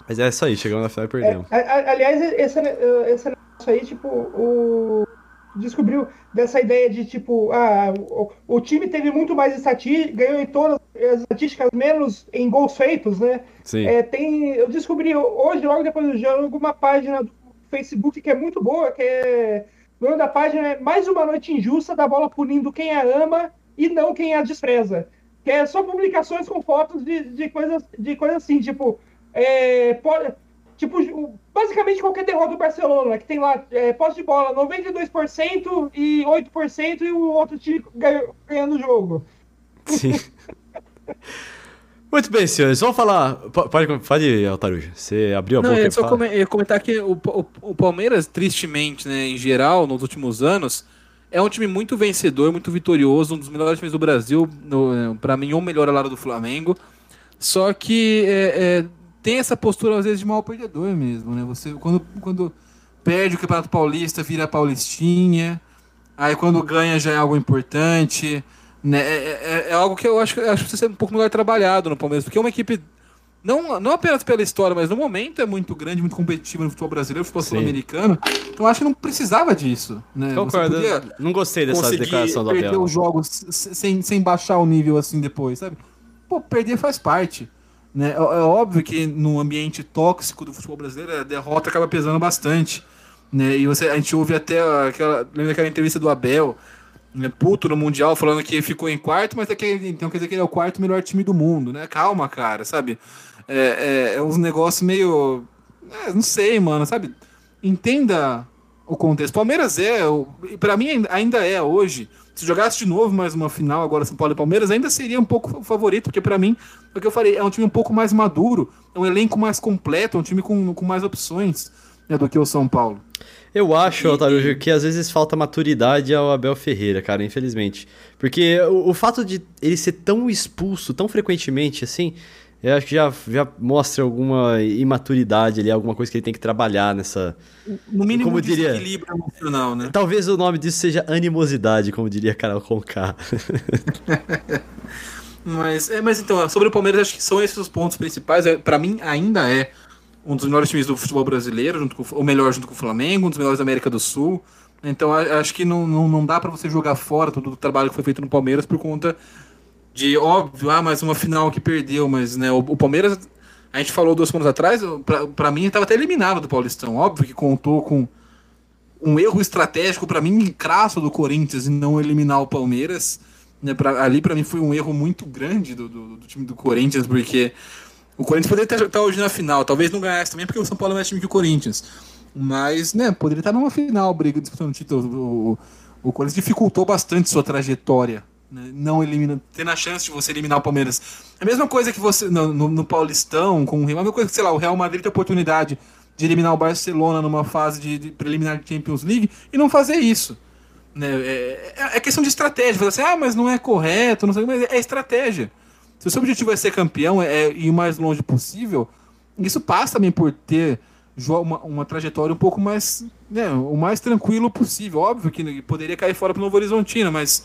Mas é isso aí, chegamos na final e perdemos. É, aliás, esse, esse negócio aí, tipo, o. Descobriu dessa ideia de tipo, ah, o, o time teve muito mais estatísticas, ganhou em todas as estatísticas, menos em gols feitos, né? Sim. É, tem, eu descobri hoje, logo depois do jogo, uma página do Facebook que é muito boa, que é o nome da página é Mais uma Noite Injusta da Bola punindo quem a ama e não quem a despreza. Que é só publicações com fotos de, de coisas de coisa assim, tipo. É, pode, tipo, basicamente qualquer derrota do Barcelona, que tem lá é, posse de bola 92% e 8% e o outro time ganhando o jogo. Sim. (laughs) Muito bem, senhores. Vamos falar. Pode, pode Altarujo. Você abriu a Não, boca. Eu só eu ia comentar que o, o, o, Palmeiras, tristemente, né, em geral, nos últimos anos, é um time muito vencedor, muito vitorioso, um dos melhores times do Brasil. É, para mim, ou melhor ao lado do Flamengo. Só que é, é, tem essa postura, às vezes, de mal perdedor mesmo, né? Você, quando, quando perde o Campeonato Paulista, vira Paulistinha. Aí, quando ganha, já é algo importante. Né? É, é, é, algo que eu acho, acho que precisa ser um pouco melhor trabalhado no Palmeiras, porque é uma equipe, não, não apenas pela história, mas no momento é muito grande, muito competitiva no futebol brasileiro, no futebol sul-americano. Então acho que não precisava disso. Né? Concordo. Não gostei dessa declaração do Abel. perder os jogos sem, sem baixar o nível assim depois, sabe? Pô, perder faz parte. Né? É, é óbvio que no ambiente tóxico do futebol brasileiro, a derrota acaba pesando bastante. Né? E você, a gente ouve até aquela. Lembra daquela entrevista do Abel puto no Mundial, falando que ficou em quarto, mas é que, então quer dizer que ele é o quarto melhor time do mundo, né? Calma, cara, sabe? É, é, é uns negócios meio. É, não sei, mano, sabe? Entenda o contexto. Palmeiras é, para mim ainda é hoje. Se jogasse de novo mais uma final agora São Paulo e Palmeiras, ainda seria um pouco favorito, porque para mim, é o que eu falei, é um time um pouco mais maduro, é um elenco mais completo, é um time com, com mais opções né, do que o São Paulo. Eu acho, Otário, que às vezes falta maturidade ao Abel Ferreira, cara, infelizmente. Porque o, o, fato de ele ser tão expulso tão frequentemente assim, eu acho que já, já mostra alguma imaturidade ali, alguma coisa que ele tem que trabalhar nessa. No mínimo, como diria, equilíbrio emocional, né? Talvez o nome disso seja animosidade, como diria Carol Conká. (laughs) mas, é, mas então, sobre o Palmeiras, acho que são esses os pontos principais. É, para mim, ainda é um dos melhores times do futebol brasileiro, junto com, ou melhor, junto com o Flamengo, um dos melhores da América do Sul. Então acho que não, não, não dá para você jogar fora todo o trabalho que foi feito no Palmeiras por conta de, óbvio, ah, mais uma final que perdeu, mas né, o, o Palmeiras, a gente falou duas semanas atrás, para mim estava até eliminado do Paulistão. Óbvio que contou com um erro estratégico, para mim, crasso do Corinthians em não eliminar o Palmeiras. Né, pra, ali, para mim, foi um erro muito grande do, do, do time do Corinthians, porque o Corinthians poderia estar tá hoje na final, talvez não ganhasse também, porque o São Paulo é mais time que o Corinthians. Mas, né, poderia estar numa final, briga disputando o título. O, o Corinthians dificultou bastante sua trajetória. Né, não elimina, tendo a chance de você eliminar o Palmeiras. A mesma coisa que você no, no, no Paulistão, com o Real, a mesma coisa que, sei lá, o Real Madrid tem oportunidade de eliminar o Barcelona numa fase de, de preliminar de Champions League e não fazer isso. Né? É, é, é questão de estratégia. Você assim, ah, mas não é correto, não sei, mas é estratégia. Se o seu objetivo é ser campeão, é, é ir o mais longe possível, isso passa também por ter uma, uma trajetória um pouco mais, né, o mais tranquilo possível. Óbvio que poderia cair fora para o Novo Horizontino, mas,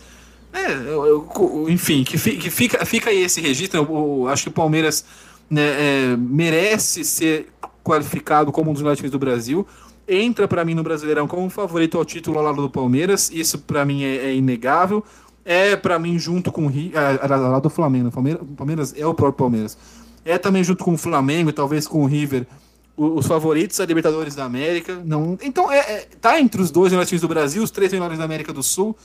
é, eu, eu, enfim, que, que, fica, fica aí esse registro. Eu, eu acho que o Palmeiras né, é, merece ser qualificado como um dos melhores times do Brasil. Entra para mim no Brasileirão como um favorito ao título ao lado do Palmeiras. Isso para mim é, é inegável é para mim junto com o lá do Flamengo, Palmeiras é o próprio Palmeiras. É também junto com o Flamengo e talvez com o River os favoritos da Libertadores da América. Não, então é, é tá entre os dois melhores times do Brasil, os três melhores da América do Sul.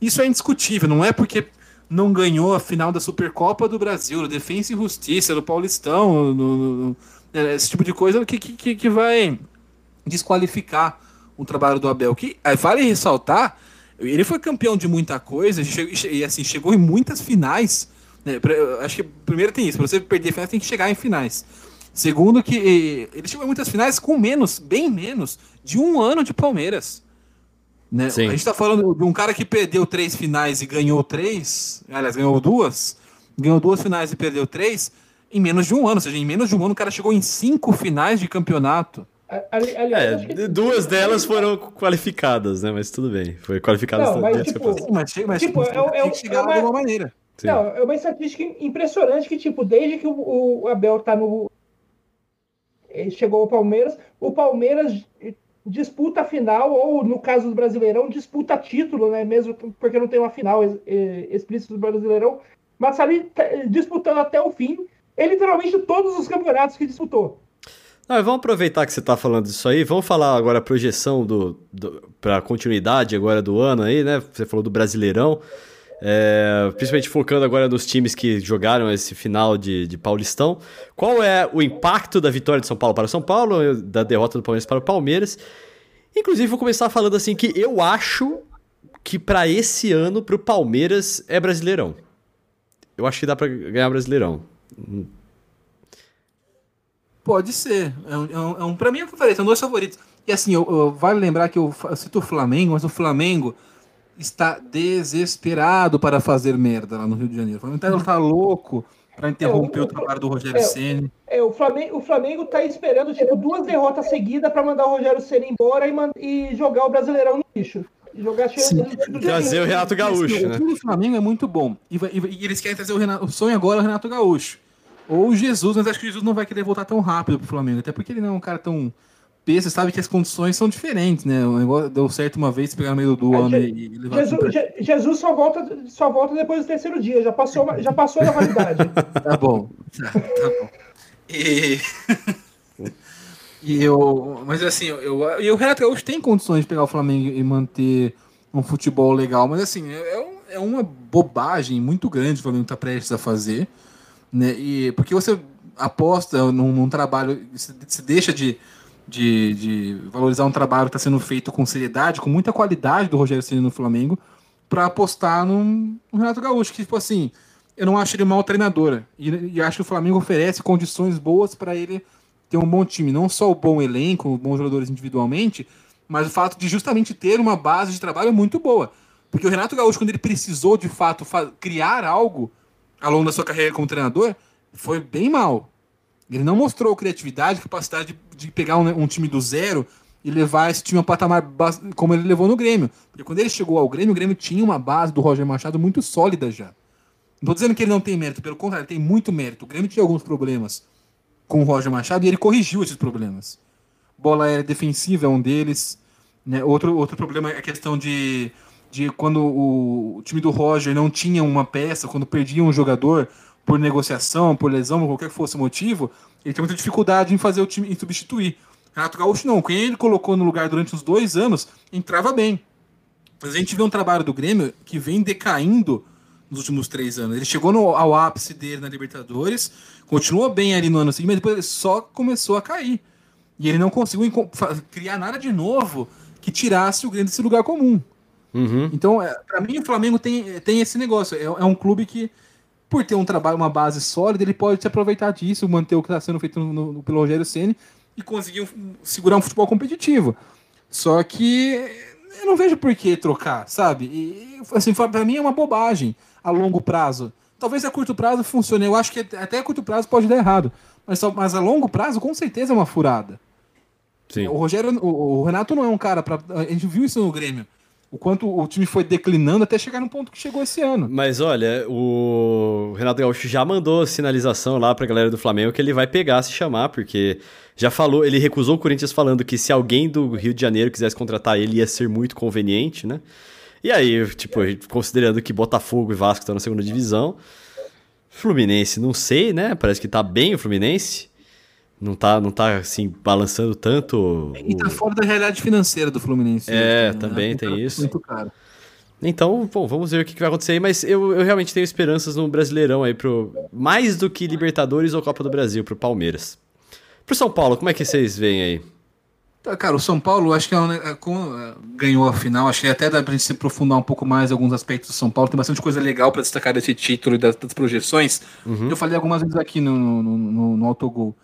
Isso é indiscutível, não é porque não ganhou a final da Supercopa do Brasil, do Defensa e Justiça, do Paulistão, no, no, é, esse tipo de coisa que, que, que vai desqualificar o trabalho do Abel. Que vale ressaltar ele foi campeão de muita coisa e assim, chegou em muitas finais. Né? Acho que primeiro tem isso, para você perder finais tem que chegar em finais. Segundo que ele chegou em muitas finais com menos, bem menos, de um ano de Palmeiras. Né? A gente está falando de um cara que perdeu três finais e ganhou três, aliás, ganhou duas, ganhou duas finais e perdeu três em menos de um ano. Ou seja, em menos de um ano o cara chegou em cinco finais de campeonato. Aliás, é, duas delas foram qualificadas, né? Mas tudo bem. Foi qualificadas não, mas, tipo, mas, mas, tipo, é, é, é, chegar é uma, de alguma maneira. Sim. Não, é uma estatística impressionante que, tipo, desde que o, o Abel tá no. Chegou ao Palmeiras, o Palmeiras disputa a final, ou no caso do Brasileirão, disputa título, né? Mesmo porque não tem uma final explícita do Brasileirão, mas tá ali tá, disputando até o fim, é literalmente todos os campeonatos que disputou. Não, vamos aproveitar que você está falando disso aí, vamos falar agora a projeção do, do para continuidade agora do ano aí, né? Você falou do Brasileirão, é, principalmente focando agora nos times que jogaram esse final de, de Paulistão. Qual é o impacto da vitória de São Paulo para São Paulo, da derrota do Palmeiras para o Palmeiras? Inclusive, vou começar falando assim que eu acho que para esse ano, para o Palmeiras, é Brasileirão. Eu acho que dá para ganhar Brasileirão. Pode ser. É um, é um, é um pra mim é o que eu falei, são dois favoritos. E assim, eu, eu, vale lembrar que eu, eu cito o Flamengo, mas o Flamengo está desesperado para fazer merda lá no Rio de Janeiro. O Flamengo tá, tá louco para interromper é, o, o, trabalho do Rogério é, Ceni. É, o Flamengo, o Flamengo tá esperando tipo duas derrotas seguidas para mandar o Rogério Ceni embora e, e jogar o Brasileirão no lixo. Jogar Trazer o Renato Gaúcho. né? O Flamengo é muito bom. E, e, e eles querem trazer o, Renato, o sonho agora é o Renato Gaúcho. Ou Jesus, mas acho que Jesus não vai querer voltar tão rápido pro Flamengo. Até porque ele não é um cara tão. Você sabe que as condições são diferentes, né? O negócio deu certo uma vez, pegar no meio do é, ano e, e levar Jesus, Jesus só volta, só volta depois do terceiro dia, já passou, já passou da validade. (laughs) tá bom. Tá, tá bom. E. (laughs) e eu. Mas assim, eu, e o Renato Gaúcho tem condições de pegar o Flamengo e manter um futebol legal, mas assim, é, é, é uma bobagem muito grande o Flamengo está prestes a fazer, né? E, porque você aposta num, num trabalho, se, deixa de, de, de, valorizar um trabalho que está sendo feito com seriedade, com muita qualidade do Rogério Ceni no Flamengo, para apostar no, no, Renato Gaúcho, que, tipo assim, eu não acho ele mal treinador. E, e acho que o Flamengo oferece condições boas para ele ter um bom time. Não só o bom elenco, bons jogadores individualmente, mas o fato de justamente ter uma base de trabalho muito boa. Porque o Renato Gaúcho, quando ele precisou de fato criar algo ao longo da sua carreira como treinador, foi bem mal. Ele não mostrou criatividade, capacidade de, de pegar um, um, time do zero e levar esse time a um patamar como ele levou no Grêmio. Porque quando ele chegou ao Grêmio, o Grêmio tinha uma base do Roger Machado muito sólida já. Não estou dizendo que ele não tem mérito, pelo contrário, ele tem muito mérito. O Grêmio tinha alguns problemas com o Roger Machado e ele corrigiu esses problemas. Bola aérea defensiva é um deles. Né? Outro, outro problema é a questão de, de quando o, time do Roger não tinha uma peça, quando perdia um jogador, por negociação, por lesão, por qualquer que fosse o motivo, ele tem muita dificuldade em fazer o time em substituir. Renato Gaúcho não, quem ele colocou no lugar durante uns dois anos entrava bem. Mas a gente vê um trabalho do Grêmio que vem decaindo nos últimos três anos. Ele chegou no, ao ápice dele na Libertadores, continuou bem ali no ano seguinte, mas depois só começou a cair. E ele não conseguiu criar nada de novo que tirasse o Grêmio desse lugar comum. Uhum. Então, é, para mim, o Flamengo tem, tem esse negócio. É, é um clube que por ter um trabalho, uma base sólida, ele pode se aproveitar disso, manter o que está sendo feito no, no, pelo Rogério Ceni e conseguir um, segurar um futebol competitivo. Só que eu não vejo por que trocar, sabe? E, assim, para mim é uma bobagem a longo prazo. Talvez a curto prazo funcione. Eu acho que até a curto prazo pode dar errado. Mas, só, mas a longo prazo, com certeza, é uma furada. Sim. O Rogério, o, o Renato não é um cara para. A gente viu isso no Grêmio o quanto o time foi declinando até chegar no ponto que chegou esse ano. Mas olha, o Renato Gaúcho já mandou sinalização lá pra galera do Flamengo que ele vai pegar se chamar, porque já falou, ele recusou o Corinthians falando que se alguém do Rio de Janeiro quisesse contratar ele ia ser muito conveniente, né? E aí, tipo, considerando que Botafogo e Vasco estão na segunda divisão, Fluminense, não sei, né? Parece que tá bem o Fluminense. Não tá, não tá assim, balançando tanto. E tá fora da realidade financeira do Fluminense. É, né? também tem isso. Muito caro. Então, bom, vamos ver o que vai acontecer aí, mas eu, eu realmente tenho esperanças no Brasileirão aí pro. Mais do que Libertadores ou Copa do Brasil, pro Palmeiras. Pro São Paulo, como é que vocês veem aí? Tá, cara, o São Paulo, acho que é, é, é, ganhou a final, acho que até dá pra gente se aprofundar um pouco mais em alguns aspectos do São Paulo. Tem bastante coisa legal para destacar desse título e das, das projeções. Uhum. Eu falei algumas vezes aqui no, no, no, no Autogol.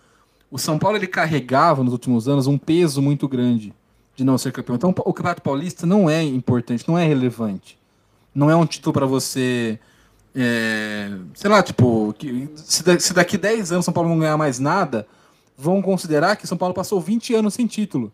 O São Paulo ele carregava nos últimos anos um peso muito grande de não ser campeão. Então o Campeonato Paulista não é importante, não é relevante. Não é um título para você. É, sei lá, tipo, que, se, daqui 10 anos São Paulo não ganhar mais nada, vão considerar que São Paulo passou 20 anos sem título.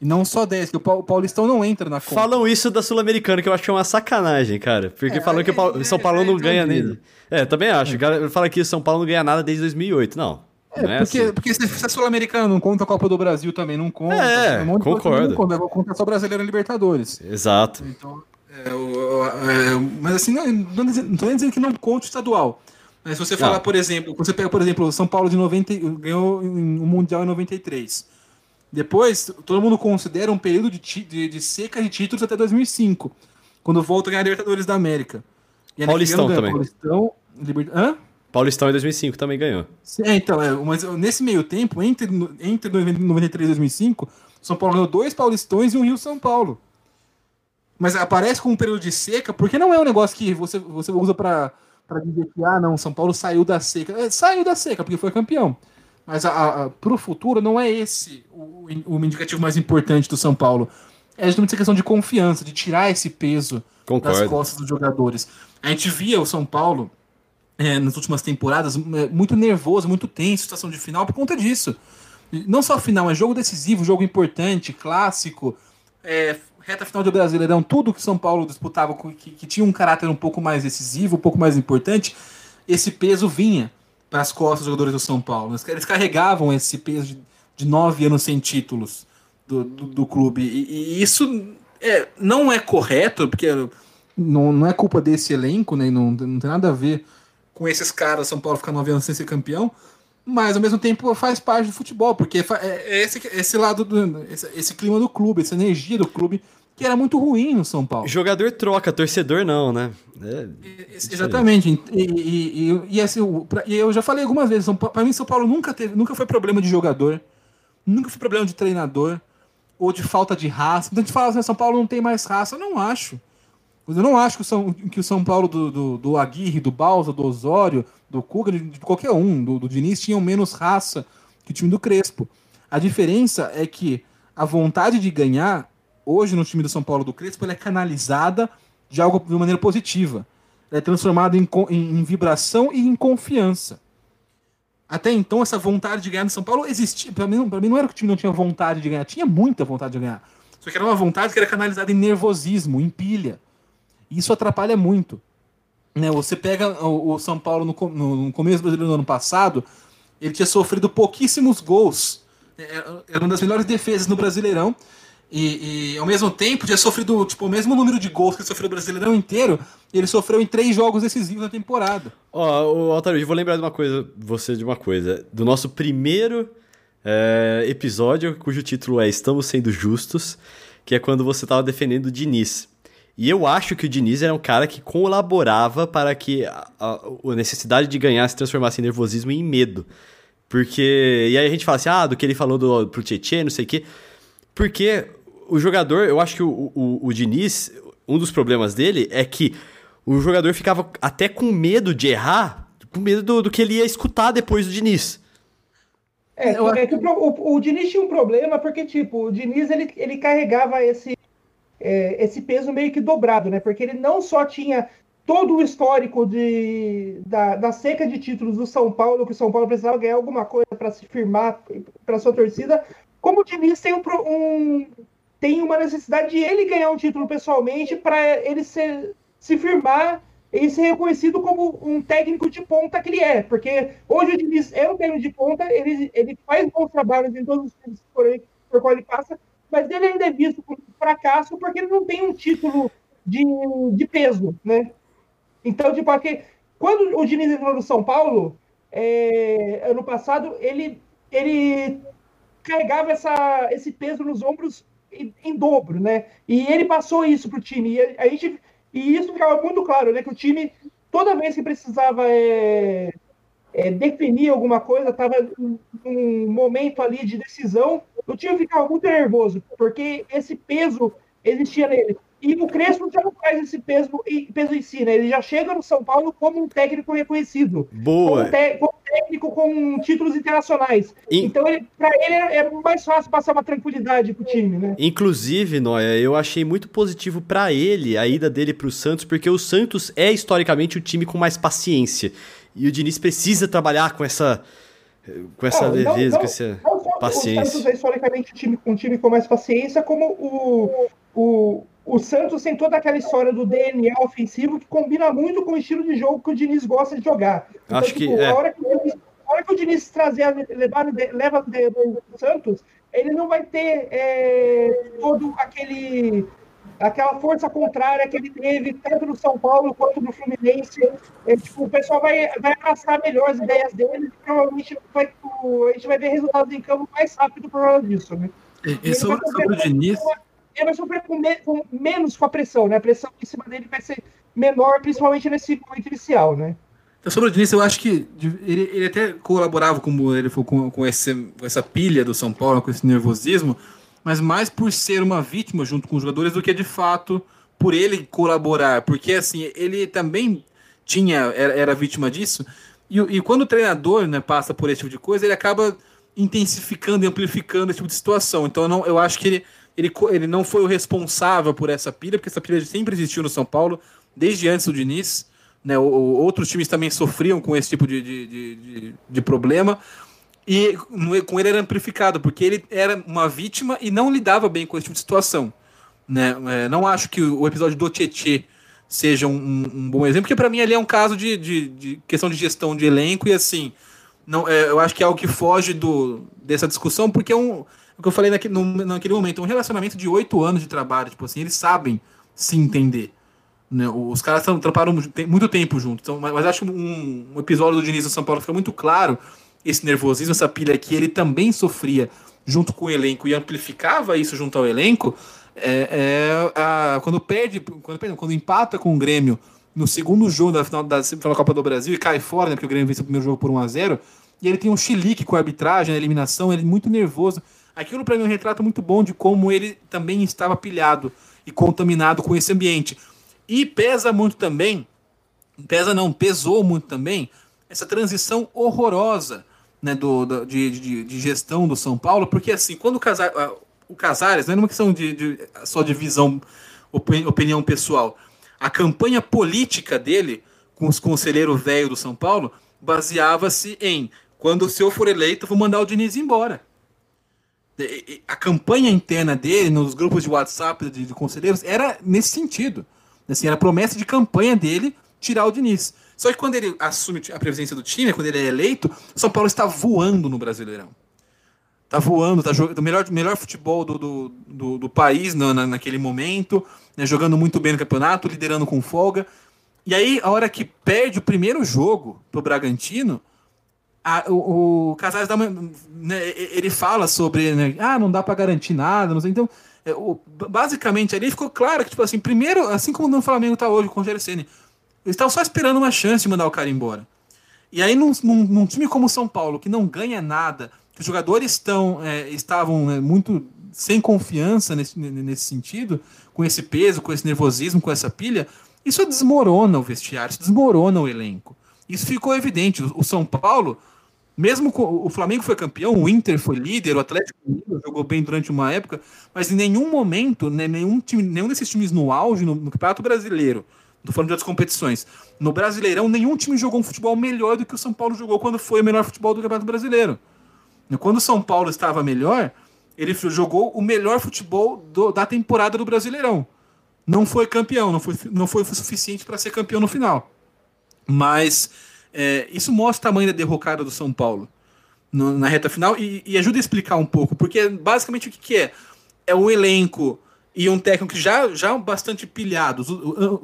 E não só 10, que o Paulistão não entra na conta. Falam isso da Sul-Americana, que eu acho que é uma sacanagem, cara. Porque é, falam que o é, São Paulo é, não ganha nem. É, também acho. O cara fala que o São Paulo não ganha nada desde 2008. Não. É, é porque, assim. porque se é sul-americano, não conta a Copa do Brasil também, não conta. É, um concordo. Não conta, conta só brasileiro e Libertadores. Exato. Então, é, o, é, mas assim, não, não, estou dizendo que não conta estadual. Mas se você falar, por exemplo, você pega, por exemplo, o São Paulo de 90, ganhou o um Mundial em 93. Depois, todo mundo considera um período de, de, de, seca de títulos até 2005, quando volta a ganhar a Libertadores da América. E Paulistão também. Paulistão, Liber... Hã? Paulistão em 2005 também ganhou. É, então, é, mas nesse meio tempo, entre, entre 93 e 2005, São Paulo ganhou dois Paulistões e um Rio São Paulo. Mas aparece com um período de seca, porque não é um negócio que você, você usa para dizer que, ah, não, São Paulo saiu da seca. É, saiu da seca, porque foi campeão. Mas para o futuro não é esse o, o indicativo mais importante do São Paulo. É justamente essa questão de confiança, de tirar esse peso Concordo. das costas dos jogadores. A gente via o São Paulo é, nas últimas temporadas, é, muito nervoso, muito tenso, situação de final por conta disso. Não só final, mas jogo decisivo, jogo importante, clássico, é, reta final do Brasileirão, tudo que São Paulo disputava, que, que, tinha um caráter um pouco mais decisivo, um pouco mais importante, esse peso vinha para as costas dos jogadores do São Paulo. Eles carregavam esse peso de, de nove anos sem títulos do, do, do clube. E, e isso é, não é correto, porque não, não é culpa desse elenco, né, não, não tem nada a ver com esses caras, São Paulo ficar nove anos sem ser campeão, mas ao mesmo tempo faz parte do futebol, porque é, é esse, esse lado, do, esse, esse, clima do clube, essa energia do clube que era muito ruim no São Paulo. Jogador troca, torcedor não, né? É, Exatamente. E, e, e, e assim, eu já falei algumas vezes, para mim São Paulo nunca teve, nunca foi problema de jogador, nunca foi problema de treinador ou de falta de raça. Então a gente fala assim, São Paulo não tem mais raça. Eu não acho. Eu não acho que o São, que o São Paulo do, do, do Aguirre, do Balsa, do Osório, do Cuca, de, de qualquer um, do, do Diniz, tinham menos raça que o time do Crespo. A diferença é que a vontade de ganhar, hoje no time do São Paulo do Crespo, ela é canalizada de algo de maneira positiva. Ela é transformada em, em, em vibração e em confiança. Até então, essa vontade de ganhar no São Paulo existia. Para mim, mim, não era que o time não tinha vontade de ganhar, tinha muita vontade de ganhar. Só que era uma vontade que era canalizada em nervosismo, em pilha. Isso atrapalha muito. Né, você pega o, São Paulo no, no, no, começo do brasileiro do ano passado, ele tinha sofrido pouquíssimos gols. É, é, era uma das melhores defesas no Brasileirão. E, e, ao mesmo tempo tinha sofrido tipo, o mesmo número de gols que sofreu o Brasileirão inteiro, ele sofreu em três jogos decisivos na temporada. Ó, oh, Altair, eu vou lembrar de uma coisa, você de uma coisa. Do nosso primeiro é, episódio, cujo título é Estamos Sendo Justos, que é quando você estava defendendo o Diniz. E eu acho que o Diniz era um cara que colaborava para que a, a, a necessidade de ganhar se transformasse em nervosismo e em medo. Porque. E aí a gente fala assim, ah, do que ele falou do, pro Tietchan, não sei o quê. Porque o jogador, eu acho que o, o, o Diniz, um dos problemas dele é que o jogador ficava até com medo de errar, com medo do, do que ele ia escutar depois do Diniz. É, é que o, o, o, Diniz tinha um problema porque, tipo, o Diniz ele, ele carregava esse, é, esse peso meio que dobrado, né? Porque ele não só tinha todo o histórico de, da, da seca de títulos do São Paulo, que o São Paulo precisava ganhar alguma coisa para se firmar para sua torcida, como o Diniz tem um, um, tem uma necessidade de ele ganhar um título pessoalmente para ele ser, se firmar e ser reconhecido como um técnico de ponta que ele é. Porque hoje o Diniz é um técnico de ponta, ele, ele faz bons trabalhos em todos os times por, por qual ele passa, mas ele ainda é visto como fracasso porque ele não tem um título de, de peso, né? Então, tipo, porque quando o Diniz entrou no São Paulo, é, ano passado, ele, ele carregava essa, esse peso nos ombros em, em dobro, né? E ele passou isso pro time. E a gente e isso ficava muito claro, né? Que o time, toda vez que precisava é, é, definir alguma coisa, estava num momento ali de decisão, o time ficava muito nervoso, porque esse peso existia nele. E o Crespo já não faz esse peso, peso em si, né? Ele já chega no São Paulo como um técnico reconhecido. Boa. Como, como técnico com títulos internacionais. In... Então, ele, para ele é mais fácil passar uma tranquilidade pro time, né? Inclusive, Noia, eu achei muito positivo para ele a ida dele pro Santos, porque o Santos é historicamente o time com mais paciência. E o Diniz precisa trabalhar com essa com essa não, leveza, não, com essa não, paciência. O Santos é historicamente um time, um time com mais paciência, como o, o, o Santos tem toda aquela história do DNA ofensivo que combina muito com o estilo de jogo que o Diniz gosta de jogar. Então, Acho tipo, que, é. a, hora que Diniz, a hora que o Diniz trazer, levar, leva o Santos, ele não vai ter é, todo aquele aquela força contrária que ele teve tanto no São Paulo quanto no Fluminense. É, tipo, o pessoal vai, vai abraçar melhor as ideias dele e provavelmente vai, a gente vai ver resultados em campo mais rápido por causa disso. Né? E, e sobre, sobre o Diniz ele vai sofrer com, me, com, menos com a pressão, né? A pressão em cima dele vai ser menor, principalmente nesse momento inicial, né? Então, sobre o Diniz, eu acho que ele, ele até colaborava com, ele, com, com, esse, com essa pilha do São Paulo, com esse nervosismo, mas mais por ser uma vítima junto com os jogadores do que de fato por ele colaborar, porque assim, ele também tinha era, era vítima disso, e, e quando o treinador né, passa por esse tipo de coisa, ele acaba intensificando e amplificando esse tipo de situação. Então, eu, não, eu acho que ele ele, ele não foi o responsável por essa pilha, porque essa pilha sempre existiu no São Paulo, desde antes do Diniz. Né, outros times também sofriam com esse tipo de, de, de, de problema. E com ele era amplificado, porque ele era uma vítima e não lidava bem com esse tipo de situação. Né? É, não acho que o episódio do Tietê seja um, um, bom exemplo, porque para mim ali é um caso de, de, de, questão de gestão de elenco e assim. Não, é, eu acho que é algo que foge do, dessa discussão, porque é um, o que eu falei naquele, no, naquele momento, um relacionamento de oito anos de trabalho, tipo assim, eles sabem se entender. Né? Os caras trabalharam muito tempo juntos. Então, mas, mas acho que um, um, episódio do Diniz do São Paulo fica muito claro esse nervosismo, essa pilha que ele também sofria junto com o elenco e amplificava isso junto ao elenco. é, é a, quando perde, quando, quando empata com o Grêmio no segundo jogo da final da, da Copa do Brasil e cai fora, né, porque o Grêmio vence o primeiro jogo por 1 a 0 e ele tem um chilique com a arbitragem, a eliminação, ele é muito nervoso. Aquilo para mim é um retrato muito bom de como ele também estava pilhado e contaminado com esse ambiente. E pesa muito também, pesa não, pesou muito também essa transição horrorosa né, do, de, de, de, gestão do São Paulo, porque assim, quando o, Casar, o Casares, não é uma questão de, de só de visão, opinião pessoal, a campanha política dele com os conselheiros velhos do São Paulo baseava-se em quando se eu for eleito, vou mandar o Diniz embora. A campanha interna dele, nos grupos de WhatsApp de, de conselheiros, era nesse sentido. Assim, era promessa de campanha dele tirar o Diniz. Só que quando ele assume a presidência do time, quando ele é eleito, São Paulo está voando no Brasileirão. Está voando, está jogando o melhor, melhor futebol do, do, do, do país na, na, naquele momento, né, jogando muito bem no campeonato, liderando com folga. E aí, a hora que perde o primeiro jogo pro Bragantino, a, o, o Casares dá uma, né, ele fala sobre, né, ah, não dá para garantir nada, não sei. Então, é, o, basicamente ali ficou claro que, tipo assim, primeiro, assim como no Flamengo tá hoje com o Ceni, eles estavam só esperando uma chance de mandar o cara embora. E aí, num, num, num time como o São Paulo, que não ganha nada, que os jogadores estão, é, estavam né, muito sem confiança nesse, nesse sentido, com esse peso, com esse nervosismo, com essa pilha, isso desmorona o vestiário, isso desmorona o elenco. Isso ficou evidente. O São Paulo, mesmo com, o Flamengo foi campeão, o Inter foi líder, o Atlético jogou bem durante uma época, mas em nenhum momento, né, nenhum, time, nenhum desses times no auge, no, no Campeonato Brasileiro, Tô falando de outras competições. No Brasileirão, nenhum time jogou um futebol melhor do que o São Paulo jogou quando foi o melhor futebol do Campeonato Brasileiro. Quando o São Paulo estava melhor, ele jogou o melhor futebol do, da temporada do Brasileirão. Não foi campeão, não foi, não foi suficiente para ser campeão no final. Mas é, isso mostra o tamanho da derrocada do São Paulo no, na reta final e, e, ajuda a explicar um pouco, porque basicamente o que, que é? É um elenco e um técnico já, já bastante pilhados, o,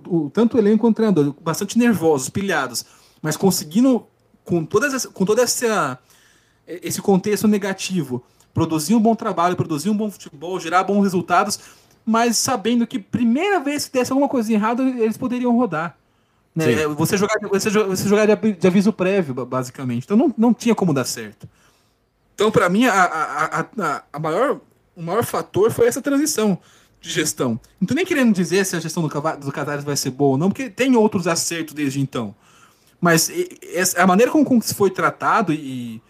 o, o, tanto o elenco quanto o treinador, bastante nervosos, pilhados, mas conseguindo, com, todas, com todo essa, esse contexto negativo, produzir um bom trabalho, produzir um bom futebol, gerar bons resultados, mas sabendo que primeira vez que desse alguma coisa errada, eles poderiam rodar. Né? Você jogar, você, você jogar de, de aviso prévio, basicamente. Então não, não tinha como dar certo. Então, para mim, a, a, a, a maior, o maior fator foi essa transição de gestão. Não tô nem querendo dizer se a gestão do, do Casares vai ser boa ou não, porque tem outros acertos desde então. Mas a maneira como, como se foi tratado e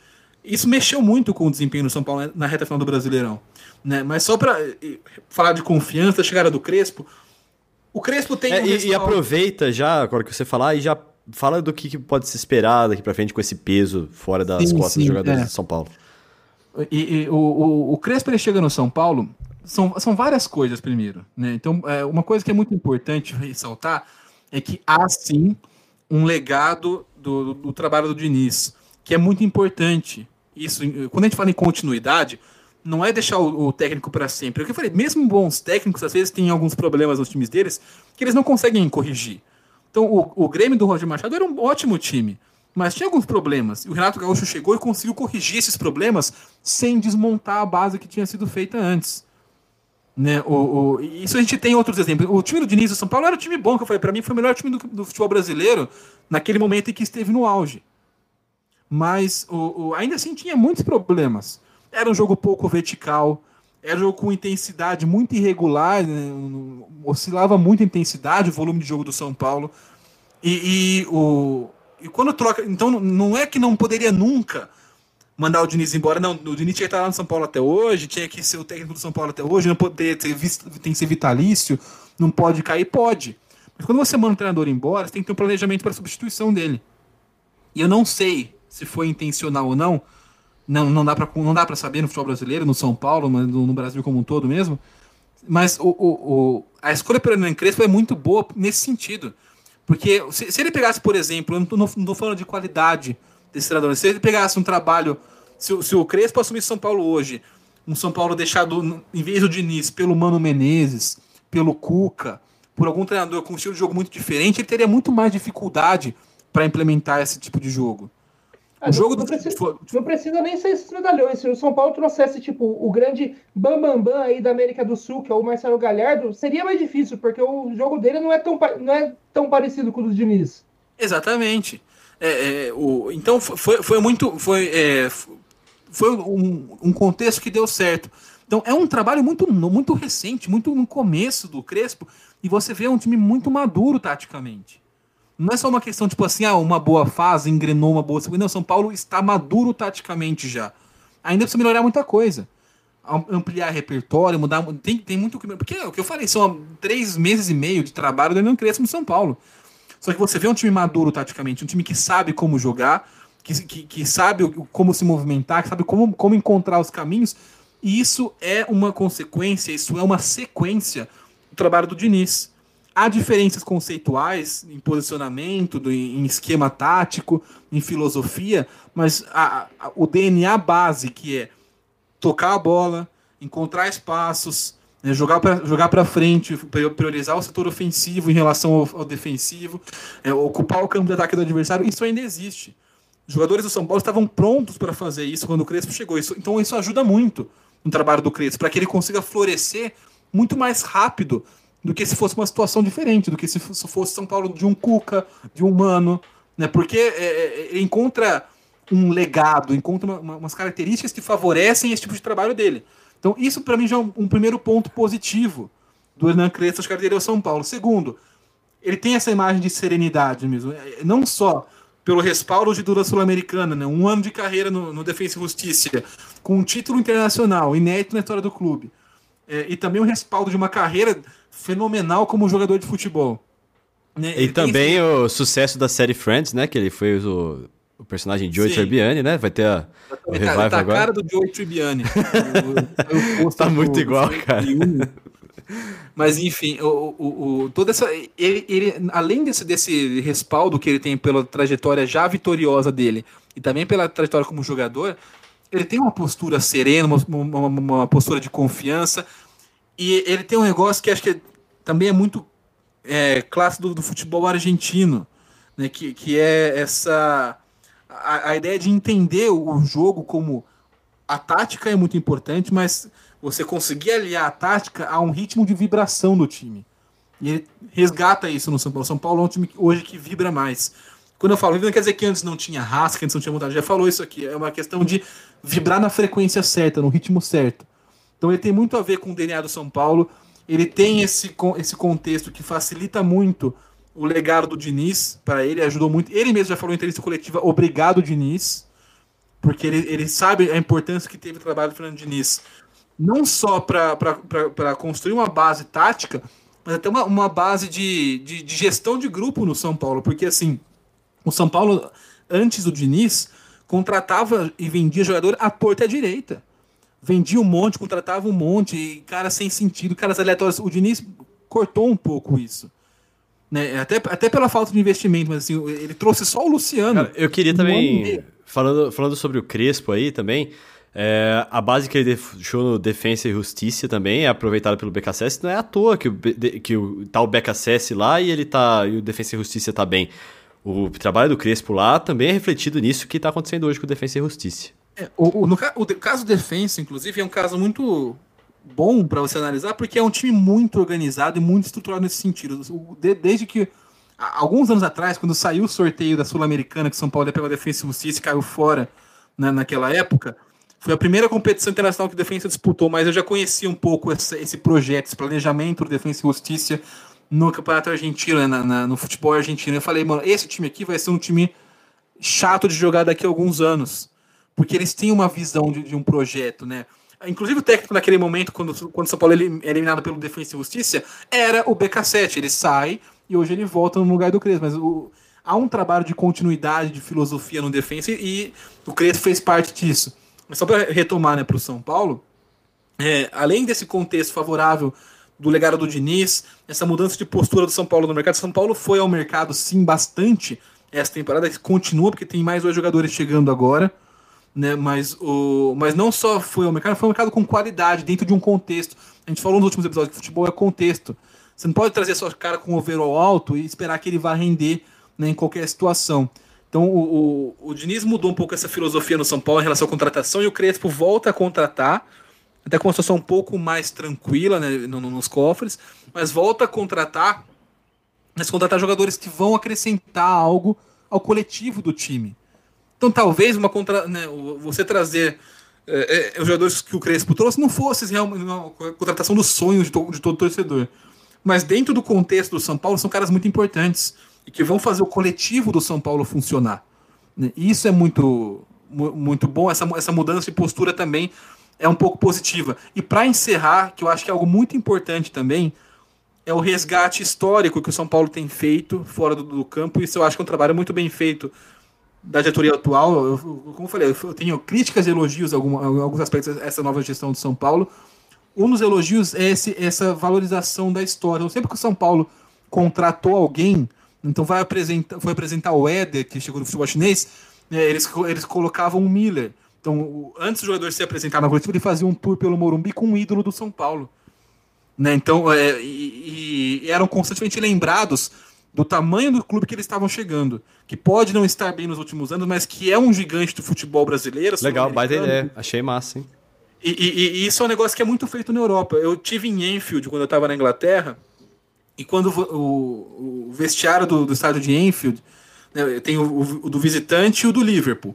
isso mexeu muito com o desempenho do São Paulo na reta final do Brasileirão. Né? Mas só para falar de confiança, a chegada do Crespo, o Crespo tem. É, um e, e, aproveita já, agora que você falar, e já fala do que, pode se esperar daqui para frente com esse peso fora das sim, costas sim, dos jogadores é. de São Paulo. E, e o, o, o Crespo ele chega no São Paulo são, são várias coisas primeiro, né? Então, é, uma coisa que é muito importante ressaltar é que há sim um legado do, do, trabalho do Diniz, que é muito importante. Isso, quando a gente fala em continuidade, não é deixar o, o técnico para sempre. É o que eu falei, mesmo bons técnicos, às vezes, têm alguns problemas nos times deles que eles não conseguem corrigir. Então, o, o Grêmio do Roger Machado era um ótimo time, mas tinha alguns problemas. O Renato Gaúcho chegou e conseguiu corrigir esses problemas sem desmontar a base que tinha sido feita antes. Né, o, o, isso a gente tem outros exemplos. O time do Diniz do São Paulo era um time bom, que eu falei, para mim foi o melhor time do, do, futebol brasileiro naquele momento em que esteve no auge. Mas o, o, ainda assim tinha muitos problemas. Era um jogo pouco vertical, era um jogo com intensidade muito irregular, né, oscilava muito a intensidade, o volume de jogo do São Paulo. E, e, o, e quando troca. Então não é que não poderia nunca mandar o Diniz embora. Não, o Diniz tinha que estar lá no São Paulo até hoje, tinha que ser o técnico do São Paulo até hoje, não poder ter, tem que ser vitalício, não pode cair, pode. Mas quando você manda o treinador embora, você tem que ter um planejamento para substituição dele. E eu não sei se foi intencional ou não. Não, não dá para não dá para saber no futebol brasileiro, no São Paulo, no, no Brasil como um todo mesmo. Mas o, o, o a escolha pelo Hernan Crespo é muito boa nesse sentido. Porque se, se ele pegasse, por exemplo, eu não estou falando de qualidade desse treinador. Se ele pegasse um trabalho, se, se o Crespo assumisse São Paulo hoje, um São Paulo deixado, em vez do Diniz, pelo Mano Menezes, pelo Cuca, por algum treinador com um estilo de jogo muito diferente, ele teria muito mais dificuldade para implementar esse tipo de jogo. Ah, o jogo não, do... precisa, não precisa nem ser esses medalhões. Se o São Paulo trouxesse, tipo, o grande bambambam bam, bam aí da América do Sul, que é o Marcelo Galhardo, seria mais difícil, porque o jogo dele não é tão, não é tão parecido com o do Diniz. Exatamente. É, é, o, então foi, foi muito. Foi, é, foi um, um contexto que deu certo. Então é um trabalho muito, muito recente, muito no começo do Crespo, e você vê um time muito maduro taticamente. Não é só uma questão, tipo assim, ah, uma boa fase, engrenou uma boa. Não, São Paulo está maduro taticamente já. Ainda precisa melhorar muita coisa. Ampliar repertório, mudar. Tem, tem muito. Porque é o que eu falei, são três meses e meio de trabalho do Leandro Crespo no São Paulo. Só que você vê um time maduro taticamente, um time que sabe como jogar, que, que, que sabe como se movimentar, que sabe como, como encontrar os caminhos. E isso é uma consequência, isso é uma sequência do trabalho do Diniz. Há diferenças conceituais em posicionamento, em esquema tático, em filosofia, mas a, a, o DNA base, que é tocar a bola, encontrar espaços, né, jogar para jogar para frente, priorizar o setor ofensivo em relação ao, ao defensivo, é, ocupar o campo de ataque do adversário, isso ainda existe. Os jogadores do São Paulo estavam prontos para fazer isso quando o Crespo chegou. Isso, então isso ajuda muito no trabalho do Crespo, para que ele consiga florescer muito mais rápido do que se fosse uma situação diferente, do que se fosse São Paulo de um Cuca, de um Mano, né? Porque é, é, encontra um legado, encontra uma, uma, umas características que favorecem esse tipo de trabalho dele. Então, isso para mim já é um, um, primeiro ponto positivo do Hernan Crespo chegar dele ao São Paulo. Segundo, ele tem essa imagem de serenidade mesmo, é, não só pelo respaldo de Dura Sul-Americana, né? um ano de carreira no, no Defensa e Justiça, com um título internacional inédito na história do clube, é, e também o respaldo de uma carreira fenomenal como jogador de futebol. Né? E também esse... o sucesso da série Friends, né? Que ele foi o, o personagem Joey Tribbiani, né? Vai ter a, o revival tá, tá agora. a cara do Joey Tribbiani. (laughs) tá muito igual, cara. Mas enfim, o, o, o, toda essa. Ele, ele, além desse, desse respaldo que ele tem pela trajetória já vitoriosa dele e também pela trajetória como jogador, ele tem uma postura serena, uma, uma, uma postura de confiança. E ele tem um negócio que acho que também é muito é, clássico do, do, futebol argentino, né? que, que é essa. A, a ideia de entender o jogo como. A tática é muito importante, mas você conseguir aliar a tática a um ritmo de vibração do time. E ele resgata isso no São Paulo. São Paulo é um time hoje que vibra mais. Quando eu falo não quer dizer que antes não tinha que antes não tinha vontade. Já falou isso aqui. É uma questão de vibrar na frequência certa, no ritmo certo. Então ele tem muito a ver com o DNA do São Paulo. Ele tem esse, esse contexto que facilita muito o legado do Diniz para ele, ajudou muito. Ele mesmo já falou em entrevista coletiva, obrigado, Diniz, porque ele, ele sabe a importância que teve o trabalho do Fernando Diniz não só para construir uma base tática, mas até uma, uma base de, de, de, gestão de grupo no São Paulo, porque assim, o São Paulo, antes do Diniz, contratava e vendia jogador à torta à direita. Vendia um monte, contratava um monte, e cara sem sentido, caras aleatórios. O Diniz cortou um pouco isso. Né? Até, até pela falta de investimento, mas assim, ele trouxe só o Luciano. Cara, eu queria também, falando, falando sobre o Crespo aí também, é, a base que ele deixou no Defensa e Justiça também é aproveitada pelo BKSS. Não é à toa que o, que o, tá o BKSS lá e ele tá e o Defensa e Justiça tá bem. O trabalho do Crespo lá também é refletido nisso que está acontecendo hoje com o Defensa e Justiça. É, o, o, no, o caso Defensa, inclusive, é um caso muito bom para você analisar, porque é um time muito organizado e muito estruturado nesse sentido. desde que alguns anos atrás, quando saiu o sorteio da Sul-Americana, que São Paulo ia pegar a Defensa e Justiça e caiu fora né, naquela época, foi a primeira competição internacional que o Defensa disputou, mas eu já conhecia um pouco esse, esse projeto, esse planejamento do Defensa e Justiça no Campeonato Argentino, né, na, na, no futebol argentino. Eu falei, mano, esse time aqui vai ser um time chato de jogar daqui a alguns anos, porque eles têm uma visão de, de um projeto, né? Inclusive o técnico naquele momento, quando, quando o São Paulo é eliminado pelo Defensa e Justiça, era o BK7. Ele sai e hoje ele volta no lugar do Crespo. Mas o, há um trabalho de continuidade, de filosofia no Defensa e o Crespo fez parte disso. Mas só para retomar né, para o São Paulo, é, além desse contexto favorável do legado do Diniz, essa mudança de postura do São Paulo no mercado, São Paulo foi ao mercado sim bastante essa temporada, continua porque tem mais dois jogadores chegando agora, né? Mas o, mas não só foi ao mercado, foi um mercado com qualidade dentro de um contexto. A gente falou nos últimos episódios que futebol é contexto. Você não pode trazer sua cara com um overall alto e esperar que ele vá render né, em qualquer situação. Então o, o, o Diniz mudou um pouco essa filosofia no São Paulo em relação à contratação e o Crespo volta a contratar, até com uma situação um pouco mais tranquila né, nos cofres, mas volta a contratar, mas contratar jogadores que vão acrescentar algo ao coletivo do time. Então talvez uma contra, né, você trazer é, é, os jogadores que o Crespo trouxe não fosse realmente uma contratação dos sonhos de, to, de todo torcedor. Mas dentro do contexto do São Paulo são caras muito importantes e que vão fazer o coletivo do São Paulo funcionar. Né? E isso é muito, muito bom. Essa, essa mudança de postura também é um pouco positiva. E para encerrar, que eu acho que é algo muito importante também, é o resgate histórico que o São Paulo tem feito fora do, do campo. Isso eu acho que é um trabalho muito bem feito da diretoria atual. Eu, como eu falei, eu tenho críticas e elogios a alguns aspectos dessa nova gestão de São Paulo. Um dos elogios é esse, essa valorização da história. Eu sempre que o São Paulo contratou alguém, então vai apresentar, foi apresentar o Éder, que chegou no futebol chinês, né, eles, eles colocavam o Miller. Então, antes do jogador se apresentar na coletiva, ele fazia um tour pelo Morumbi com um ídolo do São Paulo. Né, então, é, e, e eram constantemente lembrados do tamanho do clube que eles estavam chegando. Que pode não estar bem nos últimos anos, mas que é um gigante do futebol brasileiro. Legal, baita ideia. Achei massa, hein? E, e, e, isso é um negócio que é muito feito na Europa. Eu tive em Enfield quando eu estava na Inglaterra, e quando o, o vestiário do, do, estádio de Enfield né, tem o, o, do visitante e o do Liverpool.